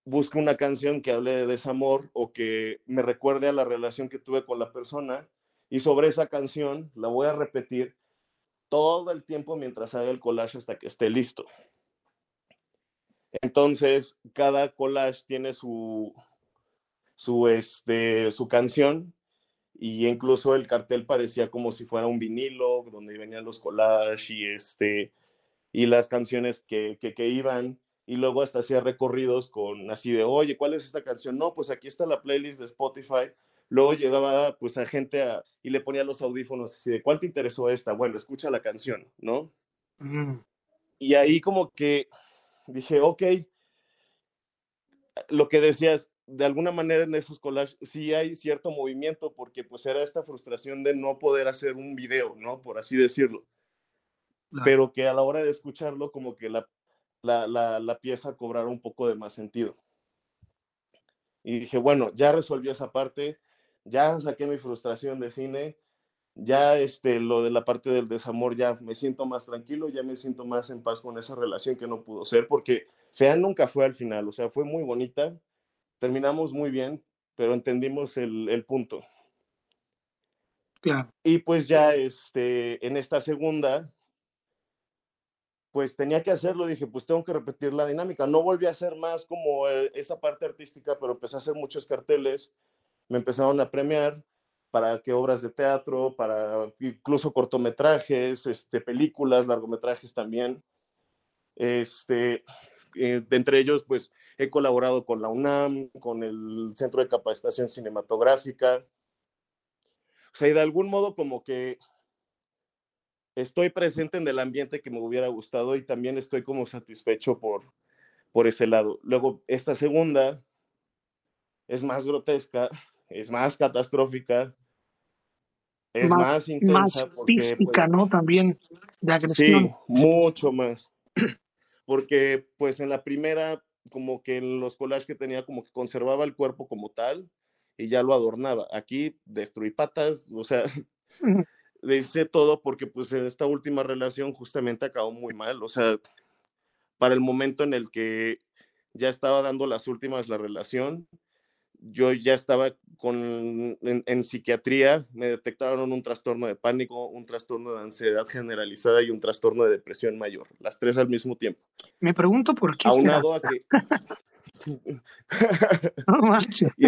busque una canción que hable de desamor o que me recuerde a la relación que tuve con la persona y sobre esa canción la voy a repetir todo el tiempo mientras haga el collage hasta que esté listo. Entonces, cada collage tiene su, su, este, su canción y incluso el cartel parecía como si fuera un vinilo donde venían los collages y, este, y las canciones que, que, que iban y luego hasta hacía recorridos con así de, oye, ¿cuál es esta canción? No, pues aquí está la playlist de Spotify. Luego llegaba pues a gente a, y le ponía los audífonos así de, ¿cuál te interesó esta? Bueno, escucha la canción, ¿no? Y ahí como que dije, ok, lo que decías, de alguna manera en esos collages sí hay cierto movimiento porque pues era esta frustración de no poder hacer un video, ¿no? Por así decirlo. Pero que a la hora de escucharlo como que la, la, la, la pieza cobrara un poco de más sentido. Y dije, bueno, ya resolví esa parte, ya saqué mi frustración de cine, ya este, lo de la parte del desamor, ya me siento más tranquilo, ya me siento más en paz con esa relación que no pudo ser, porque fea nunca fue al final, o sea, fue muy bonita, terminamos muy bien, pero entendimos el, el punto. Claro. Y pues ya este, en esta segunda, pues tenía que hacerlo, dije, pues tengo que repetir la dinámica. No volví a hacer más como eh, esa parte artística, pero empecé a hacer muchos carteles, me empezaron a premiar para que obras de teatro, para incluso cortometrajes, este, películas, largometrajes también. Este, eh, entre ellos, pues he colaborado con la UNAM, con el Centro de Capacitación Cinematográfica. O sea, y de algún modo como que estoy presente en el ambiente que me hubiera gustado y también estoy como satisfecho por, por ese lado. Luego, esta segunda es más grotesca, es más catastrófica, es más, más intensa. Más porque, física, pues, ¿no? También de agresión. Sí, mucho más. Porque, pues, en la primera, como que en los collages que tenía, como que conservaba el cuerpo como tal y ya lo adornaba. Aquí destruí patas, o sea, le hice todo porque pues en esta última relación justamente acabó muy mal, o sea, para el momento en el que ya estaba dando las últimas la relación, yo ya estaba con, en, en, psiquiatría, me detectaron un trastorno de pánico, un trastorno de ansiedad generalizada y un trastorno de depresión mayor, las tres al mismo tiempo. Me pregunto por qué. Aunado a que... no y,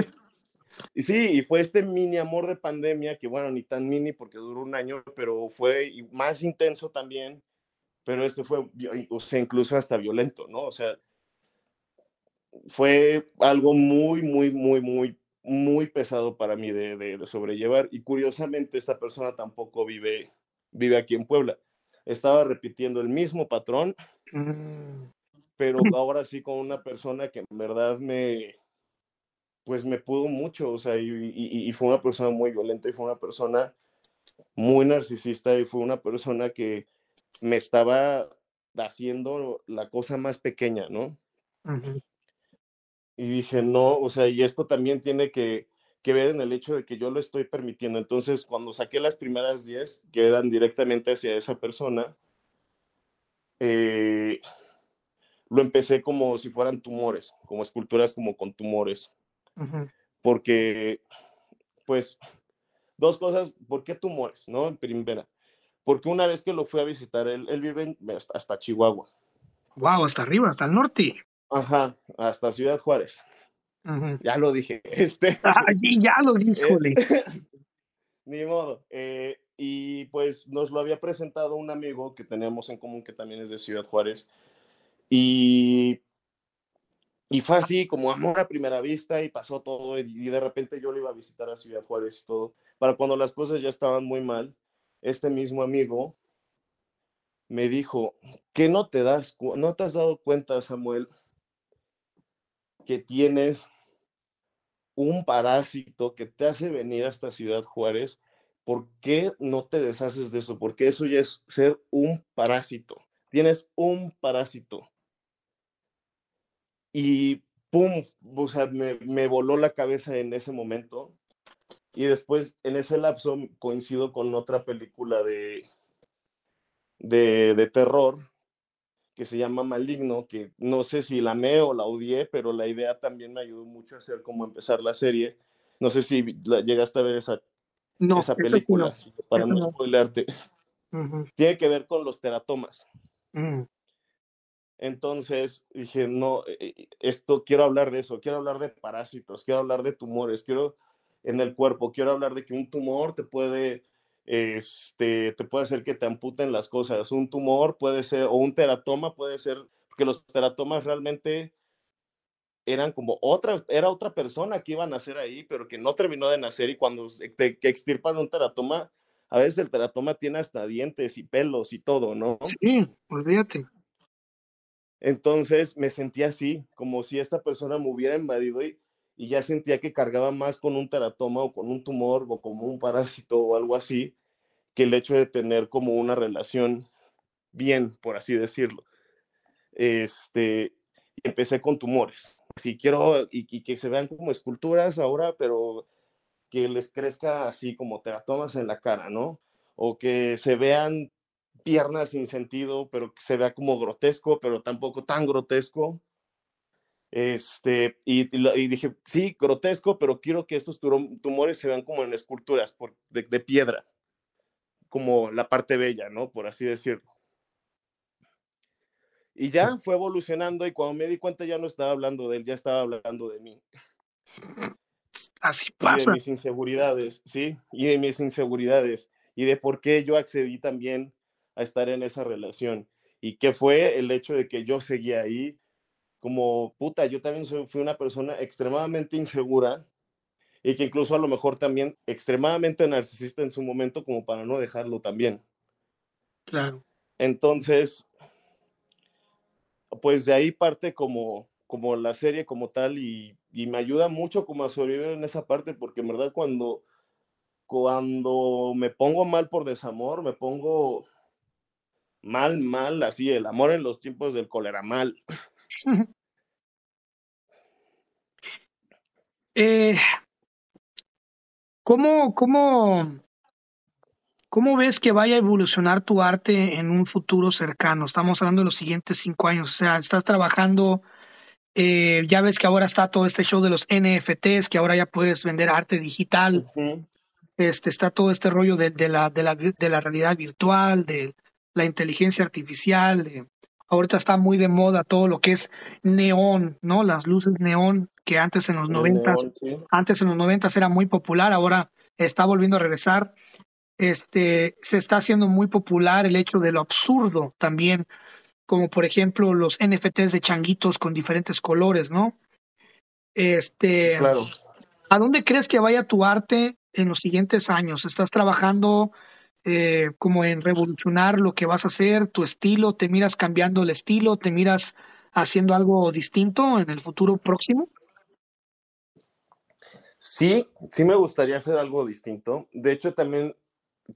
y sí, y fue este mini amor de pandemia, que bueno, ni tan mini porque duró un año, pero fue más intenso también, pero este fue, o sea, incluso hasta violento, ¿no? O sea, fue algo muy, muy, muy, muy, muy pesado para mí de, de, de, sobrellevar. Y curiosamente, esta persona tampoco vive, vive aquí en Puebla. Estaba repitiendo el mismo patrón, Mm. pero ahora sí con una persona que en verdad me, pues me pudo mucho, o sea, y, y, y, fue una persona muy violenta y fue una persona muy narcisista y fue una persona que me estaba haciendo la cosa más pequeña, ¿no? Uh -huh. Y dije, no, o sea, y esto también tiene que, que, ver en el hecho de que yo lo estoy permitiendo. Entonces, cuando saqué las primeras 10, que eran directamente hacia esa persona, eh, lo empecé como si fueran tumores, como esculturas como con tumores. Uh -huh. Porque, pues, dos cosas, ¿por qué tumores? ¿No? En primera, porque una vez que lo fui a visitar, él, él vive en, hasta, hasta Chihuahua. Wow, hasta arriba, hasta el norte. Ajá, hasta Ciudad Juárez. Uh -huh. Ya lo dije. Este, ah, ya lo dijo. Eh, ni modo. Eh, y pues nos lo había presentado un amigo que teníamos en común que también es de Ciudad Juárez. Y, y fue así como amor a primera vista y pasó todo. Y, y de repente yo lo iba a visitar a Ciudad Juárez y todo. Para cuando las cosas ya estaban muy mal, este mismo amigo me dijo, que no te das, no te has dado cuenta, Samuel, que tienes un parásito que te hace venir hasta Ciudad Juárez ¿por qué no te deshaces de eso? Porque eso ya es ser un parásito. Tienes un parásito. Y pum, o sea, me, voló la cabeza en ese momento. Y después, en ese lapso, coincido con otra película de, de terror que se llama Maligno, que no sé si la amé o la odié, pero la idea también me ayudó mucho a hacer como empezar la serie. No sé si la, llegaste a ver esa, No, esa eso sí película, no. para Eso no no. spoilearte. Ujú, Tiene que ver con los teratomas. mm, Entonces dije, no, eh, eh, esto quiero hablar de eso, quiero hablar de parásitos, quiero hablar de tumores, quiero en el cuerpo, quiero hablar de que un tumor te puede, este, te puede hacer que te amputen las cosas. Un tumor puede ser, o un teratoma puede ser, porque los teratomas realmente eran como otra, era otra persona que iba a nacer ahí, pero que no terminó de nacer y cuando se- te, que extirpan un teratoma, a veces el teratoma tiene hasta dientes y pelos y todo, ¿no? Sí, olvídate. Entonces me sentía así, como si esta persona me hubiera invadido y, y ya sentía que cargaba más con un teratoma o con un tumor o como un parásito o algo así, que el hecho de tener como una relación bien, por así decirlo. Este, empecé con tumores. Si quiero y, y que se vean como esculturas ahora, pero que les crezca así como teratomas en la cara, ¿no? O que se vean piernas sin sentido, pero que se vea como grotesco, pero tampoco tan grotesco. Este, y, y dije, sí, grotesco, pero quiero que estos tumores se vean como en esculturas por, de, de piedra, como la parte bella, ¿no? Por así decirlo. Y ya fue evolucionando y cuando me di cuenta ya no estaba hablando de él, ya estaba hablando de mí Así y de pasa. mis inseguridades, ¿sí? Y de mis inseguridades y de por qué yo accedí también a estar en esa relación y que fue el hecho de que yo seguía ahí como puta, yo también soy- fui una persona extremadamente insegura y que incluso a lo mejor también extremadamente narcisista en su momento como para no dejarlo también. Claro. Entonces, pues de ahí parte como, como la serie como tal y, y me ayuda mucho como a sobrevivir en esa parte porque en verdad cuando, cuando me pongo mal por desamor, me pongo mal, mal, así, el amor en los tiempos del cólera, mal. Eh, ¿cómo, cómo, cómo ves que vaya a evolucionar tu arte en un futuro cercano? Estamos hablando de los siguientes cinco años. O sea, estás trabajando, eh, ya ves que ahora está todo este show de los NFTs, que ahora ya puedes vender arte digital. Ujú. Este, está todo este rollo de, de la, de, la, vi- de la realidad virtual, de la inteligencia artificial. de- ahorita está muy de moda todo lo que es neón, ¿no? Las luces neón, que antes en los noventas, sí. antes en los noventas era muy popular, ahora está volviendo a regresar. Este, se está haciendo muy popular el hecho de lo absurdo también, como por ejemplo los NFTs de changuitos con diferentes colores, ¿no? Este, Claro. ¿A dónde crees que vaya tu arte en los siguientes años? ¿Estás trabajando eh, como en revolucionar lo que vas a hacer, tu estilo? ¿Te miras cambiando el estilo? ¿Te miras haciendo algo distinto en el futuro próximo? Sí, sí me gustaría hacer algo distinto. De hecho, también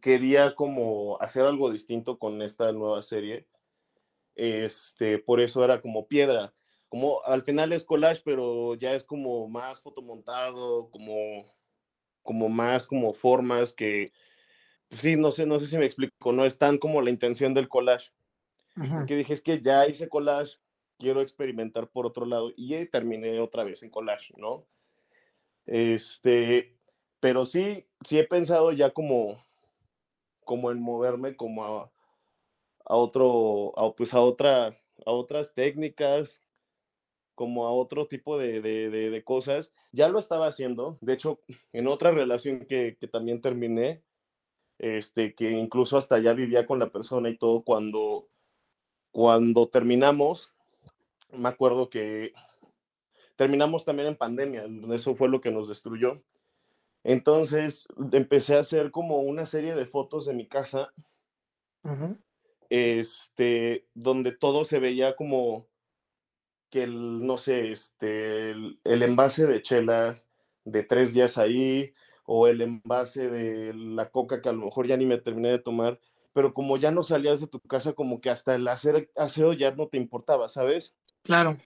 quería como hacer algo distinto con esta nueva serie. Este, por eso era como piedra. Como al final es collage, pero ya es como más fotomontado, como, como más como formas que, sí, no sé, no sé si me explico, no es tan como la intención del collage. Porque dije, es que ya hice collage, quiero experimentar por otro lado y terminé otra vez en collage, ¿no? Este, pero sí, sí he pensado ya como, como en moverme como a, a otro, a, pues a otra, a otras técnicas, como a otro tipo de, de, de, de cosas. Ya lo estaba haciendo, de hecho, en otra relación que, que también terminé, este, que incluso hasta ya vivía con la persona y todo, cuando, cuando terminamos, me acuerdo que terminamos también en pandemia, eso fue lo que nos destruyó. Entonces empecé a hacer como una serie de fotos de mi casa, este, donde todo se veía como que el, no sé, este, el, el envase de chela de tres días ahí, o el envase de la coca que a lo mejor ya ni me terminé de tomar, pero como ya no salías de tu casa, como que hasta el hacer aseo ya no te importaba, ¿sabes? Claro.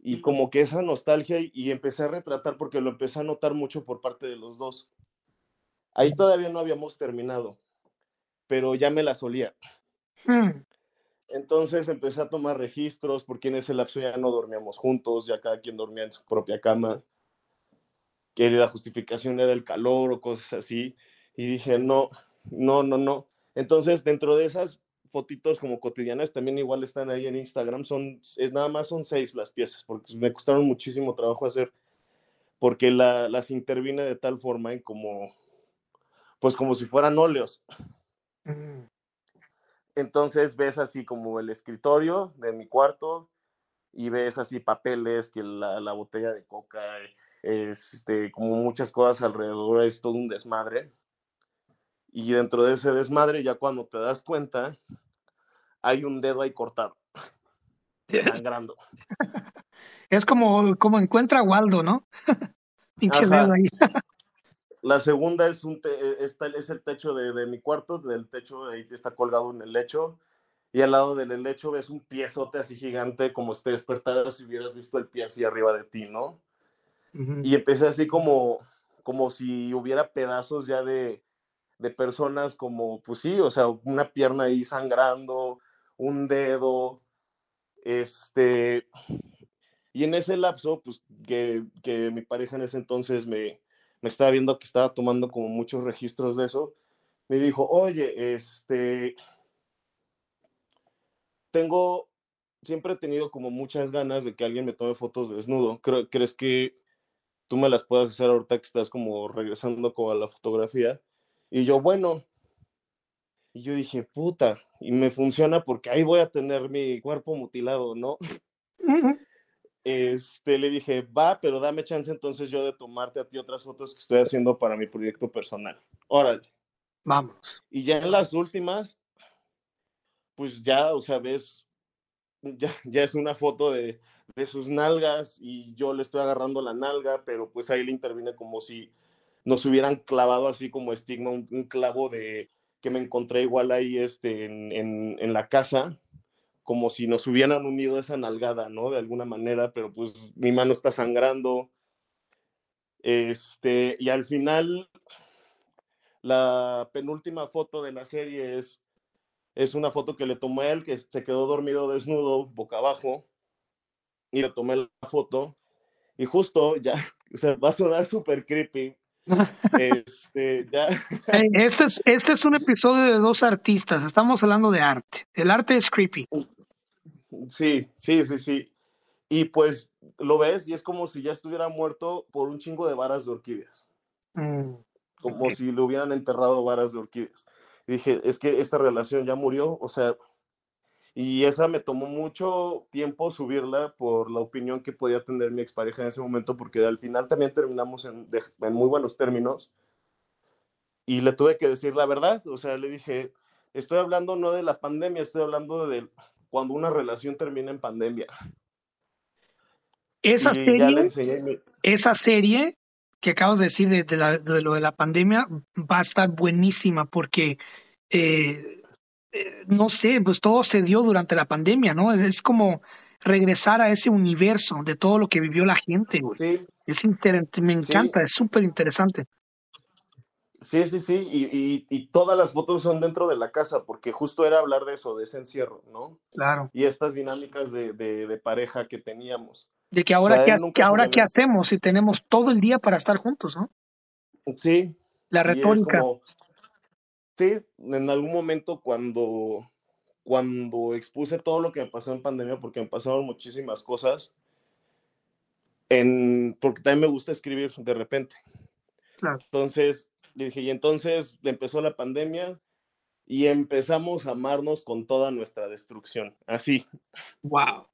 Y como que esa nostalgia y, empecé a retratar porque lo empecé a notar mucho por parte de los dos. Ahí todavía no habíamos terminado, pero ya me la solía. Hmm. Entonces empecé a tomar registros porque en ese lapso ya no dormíamos juntos, ya cada quien dormía en su propia cama, que la justificación era el calor o cosas así. Y dije, no, no, no, no. Entonces, dentro de esas fotitos como cotidianas, también igual están ahí en Instagram, son, es nada más son seis las piezas, porque me costaron muchísimo trabajo hacer, porque las intervine de tal forma en como, pues como si fueran óleos. Mm. Entonces ves así como el escritorio de mi cuarto y ves así papeles, que la, la botella de coca, este, como muchas cosas alrededor, es todo un desmadre. Y dentro de ese desmadre, ya cuando te das cuenta, hay un dedo ahí cortado, sangrando. Es como, como encuentra Waldo, ¿no? Pinche dedo ahí. La segunda es, un es el techo de, mi cuarto, del techo ahí está colgado en el lecho. Y al lado del lecho ves un piezote así gigante, como si te despertaras si hubieras visto el pie así arriba de ti, ¿no? Y empecé así como, como si hubiera pedazos ya de, de personas como, pues sí, o sea, una pierna ahí sangrando, un dedo, este, y en ese lapso, pues que, que mi pareja en ese entonces me, me estaba viendo que estaba tomando como muchos registros de eso, me dijo, oye, este, tengo, siempre he tenido como muchas ganas de que alguien me tome fotos desnudo. ¿Crees que tú me las puedas hacer ahorita que estás como regresando como a la fotografía? Y yo, bueno, y yo dije, puta, y me funciona porque ahí voy a tener mi cuerpo mutilado, ¿no? Este, le dije, va, pero dame chance entonces yo de tomarte a ti otras fotos que estoy haciendo para mi proyecto personal. Órale. Vamos. Y ya en las últimas, pues ya, o sea, ves, ya, ya es una foto de, de sus nalgas y yo le estoy agarrando la nalga, pero pues ahí le interviene como si nos hubieran clavado así como estigma, un, clavo de que me encontré igual ahí este, en, en, la casa como si nos hubieran unido esa nalgada, ¿no? De alguna manera, pero pues mi mano está sangrando. Este, y al final, la penúltima foto de la serie es, es una foto que le tomé a él, que se quedó dormido desnudo, boca abajo, y le tomé la foto, y justo ya, o sea, va a sonar súper creepy, este, ya. Este es, este es un episodio de dos artistas, estamos hablando de arte. El arte es creepy. Sí, sí, sí, sí. Y pues lo ves y es como si ya estuviera muerto por un chingo de varas de orquídeas. Mm, como si le hubieran enterrado varas de orquídeas. Y dije, es que esta relación ya murió, o sea, y esa me tomó mucho tiempo subirla por la opinión que podía tener mi expareja en ese momento, porque al final también terminamos en, en muy buenos términos. Y le tuve que decir la verdad, o sea, le dije, estoy hablando no de la pandemia, estoy hablando de, cuando una relación termina en pandemia. Esa serie, esa serie que acabas de decir de, lo de la pandemia va a estar buenísima porque, eh, eh, no sé, pues todo se dio durante la pandemia, ¿no? Es, como regresar a ese universo de todo lo que vivió la gente, güey. Sí. Es me encanta, es súper interesante. Sí, sí, sí, y, y, todas las fotos son dentro de la casa, porque justo era hablar de eso, de ese encierro, ¿no? Claro. Y estas dinámicas de, de, pareja que teníamos. De que ahora, ¿qué, que ahora ¿qué hacemos si tenemos todo el día para estar juntos, ¿no? Sí. La retórica. Sí, en algún momento cuando, cuando expuse todo lo que me pasó en pandemia, porque me pasaron muchísimas cosas, en, porque también me gusta escribir de repente. Claro. Entonces, le dije, y entonces empezó la pandemia y empezamos a amarnos con toda nuestra destrucción. Así. Wow.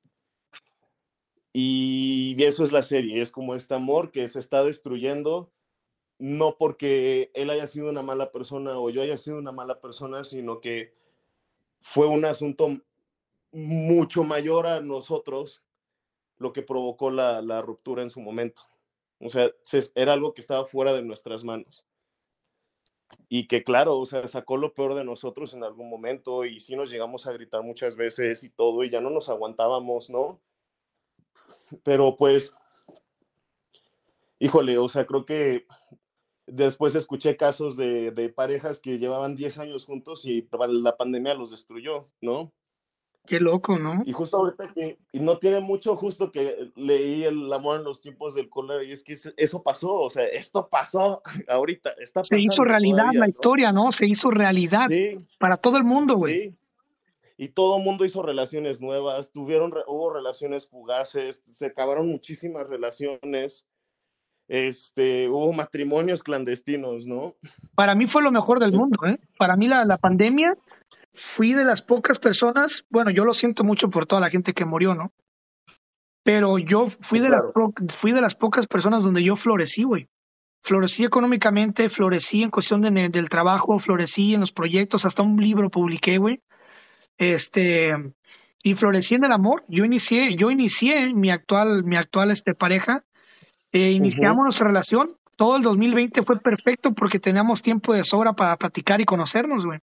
Y eso es la serie, es como este amor que se está destruyendo, no porque él haya sido una mala persona o yo haya sido una mala persona, sino que fue un asunto mucho mayor a nosotros lo que provocó la, ruptura en su momento. O sea, era algo que estaba fuera de nuestras manos. y que claro, o sea, sacó lo peor de nosotros en algún momento y sí nos llegamos a gritar muchas veces y todo y ya no nos aguantábamos, ¿no? Pero pues, híjole, o sea, creo que después escuché casos de, de parejas que llevaban 10 años juntos y la pandemia los destruyó, ¿no? Qué loco, ¿no? Y justo ahorita que, y no tiene mucho justo que leí el amor en los tiempos del cólera y es que eso pasó, o sea, esto pasó ahorita, está Se hizo realidad la historia, ¿no? Se hizo realidad para todo el mundo, güey. Sí. Y todo el mundo hizo relaciones nuevas, tuvieron, hubo relaciones fugaces, se acabaron muchísimas relaciones, este, hubo matrimonios clandestinos, ¿no? Para mí fue lo mejor del mundo, ¿eh? Para mí la, la pandemia fui de las pocas personas, bueno, yo lo siento mucho por toda la gente que murió, ¿no? Pero yo fui de, las, fui de las pocas personas donde yo florecí, güey. Florecí económicamente, florecí en cuestión de, del trabajo, florecí en los proyectos, hasta un libro publiqué, güey. Este, y florecí en el amor. Yo inicié, yo inicié mi actual, mi actual este, pareja. Eh, iniciamos nuestra relación. Todo el 2020 fue perfecto porque teníamos tiempo de sobra para platicar y conocernos, güey.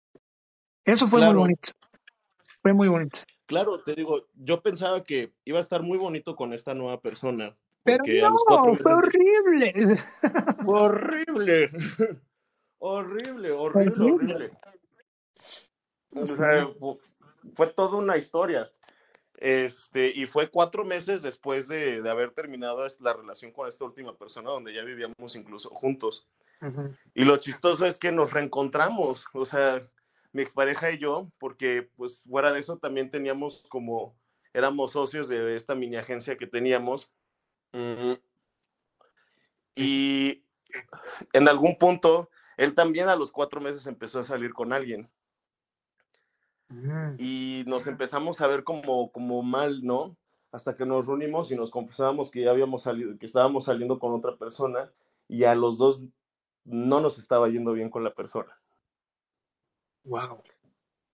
Eso fue muy bonito. Fue muy bonito. Claro, te digo, yo pensaba que iba a estar muy bonito con esta nueva persona. Pero no, fue horrible. Fue horrible. horrible, horrible, horrible. O sea, fue toda una historia. Este, y fue cuatro meses después de, de, haber terminado la relación con esta última persona, donde ya vivíamos incluso juntos. Y lo chistoso es que nos reencontramos. O sea, mi expareja y yo, porque pues fuera de eso también teníamos como, éramos socios de esta mini agencia que teníamos. Y en algún punto, él también a los cuatro meses empezó a salir con alguien. Mm. Y nos empezamos a ver como, como mal, ¿no? Hasta que nos reunimos y nos confesábamos que ya habíamos salido, que estábamos saliendo con otra persona y a los dos no nos estaba yendo bien con la persona. Wow.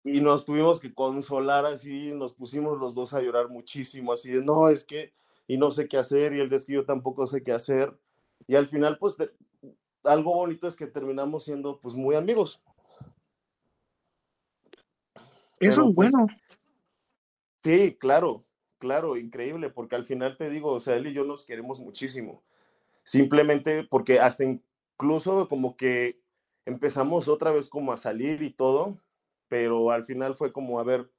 Y nos tuvimos que consolar así, nos pusimos los dos a llorar muchísimo, así de, no, es que, y no sé qué hacer, y el es que yo tampoco sé qué hacer. Y al final, pues, algo bonito es que terminamos siendo, pues, muy amigos. Eso es pues, bueno. Sí, claro, claro, increíble, porque al final te digo, o sea, él y yo nos queremos muchísimo. Simplemente porque hasta incluso como que empezamos otra vez como a salir y todo, pero al final fue como, a ver,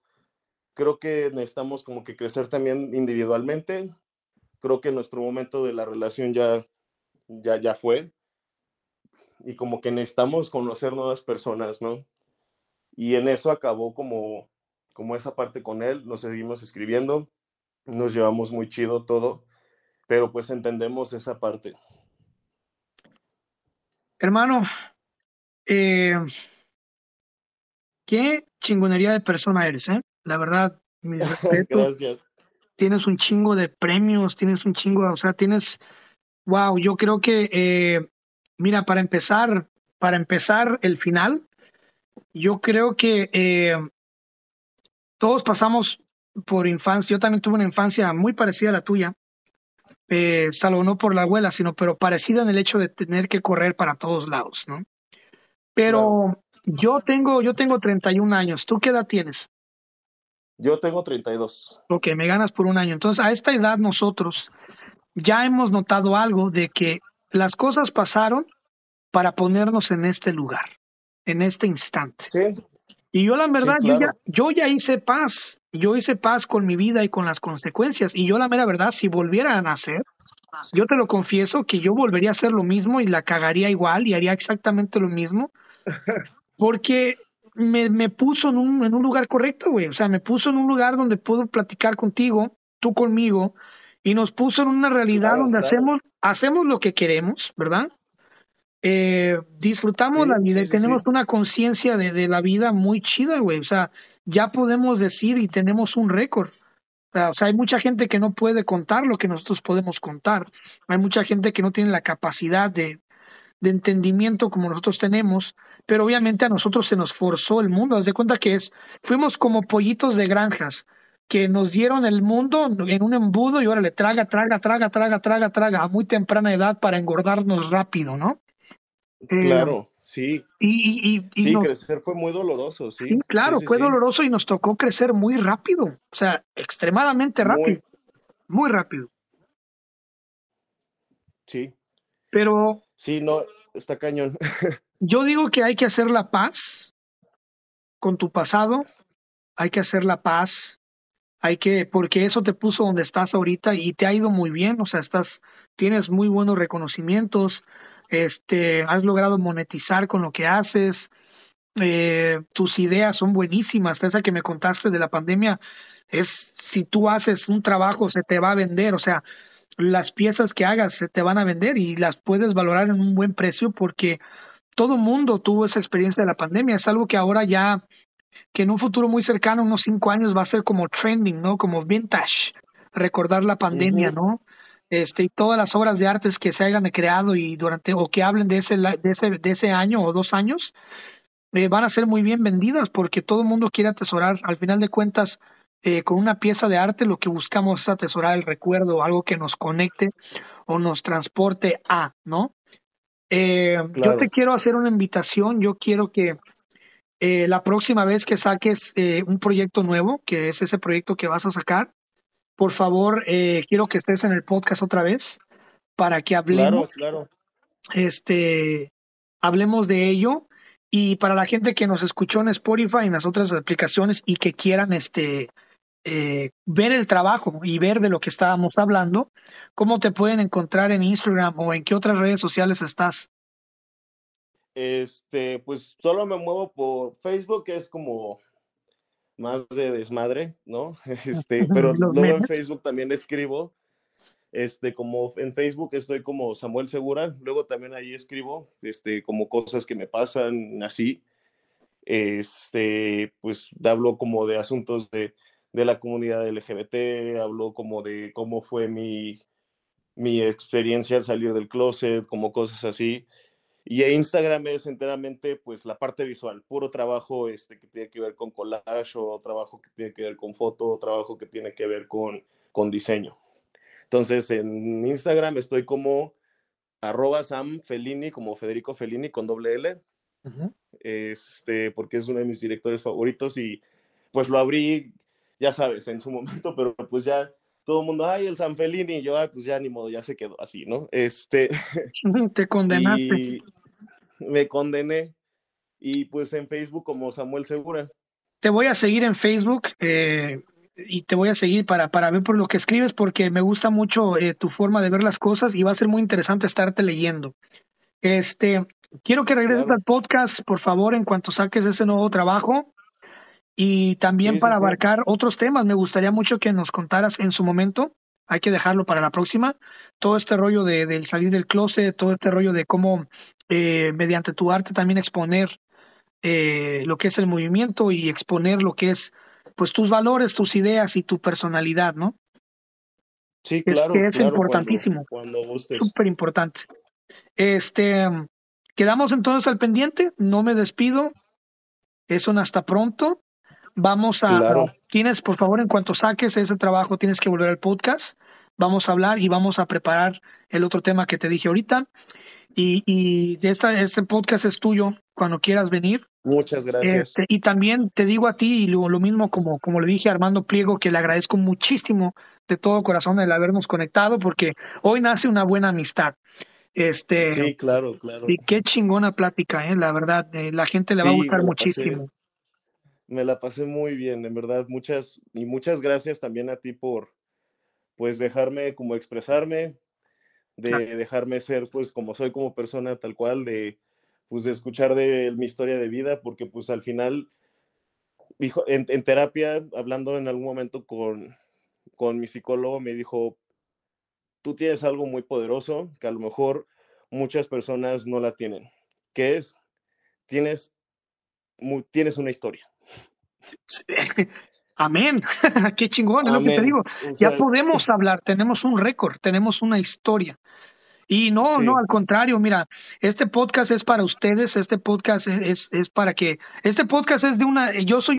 creo que necesitamos como que crecer también individualmente. Creo que nuestro momento de la relación ya, ya, ya fue. Y como que necesitamos conocer nuevas personas, ¿no? Y en eso acabó como, como esa parte con él. Nos seguimos escribiendo, nos llevamos muy chido todo, pero pues entendemos esa parte. Hermano, eh, qué chingonería de persona eres, ¿eh? La verdad, mis. Gracias. Tienes un chingo de premios, tienes un chingo, o sea, tienes, wow, yo creo que, eh, mira, para empezar, para empezar el final, yo creo que eh, todos pasamos por infancia, yo también tuve una infancia muy parecida a la tuya, eh, salvo no por la abuela, sino pero parecida en el hecho de tener que correr para todos lados, ¿no? Pero yo tengo, yo tengo 31 años. ¿Tú qué edad tienes? Yo tengo 32. Ok, me ganas por un año. Entonces, a esta edad nosotros ya hemos notado algo de que las cosas pasaron para ponernos en este lugar, en este instante. Sí. Y yo la verdad, yo, ya, yo ya hice paz. Yo hice paz con mi vida y con las consecuencias. Y yo la mera verdad, si volviera a nacer, yo te lo confieso que yo volvería a hacer lo mismo y la cagaría igual y haría exactamente lo mismo porque me, me puso en un, en un lugar correcto, güey. O sea, me puso en un lugar donde puedo platicar contigo, tú conmigo, y nos puso en una realidad donde hacemos, hacemos lo que queremos, ¿verdad? Eh, disfrutamos la vida y tenemos una conciencia de, de, la vida muy chida, güey. O sea, ya podemos decir y tenemos un récord. O sea, hay mucha gente que no puede contar lo que nosotros podemos contar. Hay mucha gente que no tiene la capacidad de, de entendimiento como nosotros tenemos, pero obviamente a nosotros se nos forzó el mundo. Haz de cuenta que es, fuimos como pollitos de granjas que nos dieron el mundo en un embudo y ahora le traga, traga, traga, traga, traga, traga a muy temprana edad para engordarnos rápido, ¿no? Claro. Sí. Y, y, sí, crecer fue muy doloroso, sí. Sí, claro, fue doloroso y nos tocó crecer muy rápido, o sea, extremadamente rápido, muy, rápido. Sí. Pero... Sí, no, está cañón. yo digo que hay que hacer la paz con tu pasado, hay que hacer la paz, hay que, porque eso te puso donde estás ahorita y te ha ido muy bien, o sea, estás, tienes muy buenos reconocimientos, este, has logrado monetizar con lo que haces, eh, tus ideas son buenísimas, esa que me contaste de la pandemia es, si tú haces un trabajo, se te va a vender, o sea, las piezas que hagas se te van a vender y las puedes valorar en un buen precio porque todo mundo tuvo esa experiencia de la pandemia, es algo que ahora ya que en un futuro muy cercano, unos cinco años, va a ser como trending, ¿no? Como vintage, recordar la pandemia, ¿no? Este, y todas las obras de artes que se hayan creado y durante, o que hablen de ese, de ese, de ese año o dos años, eh, van a ser muy bien vendidas porque todo el mundo quiere atesorar, al final de cuentas, eh, con una pieza de arte lo que buscamos es atesorar el recuerdo, algo que nos conecte o nos transporte a, ¿no? Eh, yo te quiero hacer una invitación, yo quiero que eh, la próxima vez que saques un proyecto nuevo, que es ese proyecto que vas a sacar, por favor, eh, quiero que estés en el podcast otra vez para que hablemos. Claro, Este, hablemos de ello. Y para la gente que nos escuchó en Spotify y en las otras aplicaciones y que quieran este, ver el trabajo y ver de lo que estábamos hablando, ¿cómo te pueden encontrar en Instagram o en qué otras redes sociales estás? Este, pues solo me muevo por Facebook, que es como más de desmadre, ¿no? Este, pero luego en Facebook también escribo. Este, como en Facebook estoy como Samuel Segura, luego también ahí escribo, este, como cosas que me pasan así. Este, pues hablo como de asuntos de, de la comunidad LGBT, hablo como de cómo fue mi, mi experiencia al salir del closet, como cosas así. Y Instagram es enteramente pues la parte visual, puro trabajo este, que tiene que ver con collage o trabajo que tiene que ver con foto o trabajo que tiene que ver con, con diseño. Entonces en Instagram estoy como arroba Sam Fellini, como Federico Fellini con doble L, este, porque es uno de mis directores favoritos y pues lo abrí, ya sabes, en su momento, pero pues ya todo el mundo, ay, el Sam Fellini, y yo, ay, pues ya ni modo, ya se quedó así, ¿no? Este. Te condenaste me condené. Y pues en Facebook como Samuel Segura. Te voy a seguir en Facebook eh, y te voy a seguir para, para ver por lo que escribes porque me gusta mucho eh, tu forma de ver las cosas y va a ser muy interesante estarte leyendo. Este, quiero que regreses al podcast, por favor, en cuanto saques ese nuevo trabajo. Y también para abarcar otros temas, me gustaría mucho que nos contaras en su momento hay que dejarlo para la próxima. Todo este rollo de, del salir del closet, todo este rollo de cómo eh, mediante tu arte también exponer eh, lo que es el movimiento y exponer lo que es pues tus valores, tus ideas y tu personalidad, ¿no? Sí, claro. Es, que es importantísimo. Cuando, Súper importante. Este, quedamos entonces al pendiente, no me despido. Es un hasta pronto. Vamos a, tienes, por favor, en cuanto saques ese trabajo, tienes que volver al podcast. Vamos a hablar y vamos a preparar el otro tema que te dije ahorita. Y, y esta, este podcast es tuyo cuando quieras venir. Muchas gracias. Este, y también te digo a ti, y lo, lo, mismo como, como le dije a Armando Pliego, que le agradezco muchísimo de todo corazón el habernos conectado, porque hoy nace una buena amistad. Este, sí, claro, claro. Y qué chingona plática, ¿eh? la verdad. Eh, la gente le va a gustar muchísimo me la pasé muy bien, en verdad, muchas y muchas gracias también a ti por pues dejarme como expresarme, de dejarme ser pues como soy como persona tal cual, de pues de escuchar de mi historia de vida, porque pues al final dijo, en, terapia, hablando en algún momento con, con mi psicólogo, me dijo, tú tienes algo muy poderoso que a lo mejor muchas personas no la tienen, que es, tienes, tienes una historia. Amén. Qué chingón, es lo que te digo. ya podemos hablar, tenemos un récord, tenemos una historia. Y no, no, al contrario, mira, este podcast es para ustedes, este podcast es, es para que, este podcast es de una, yo soy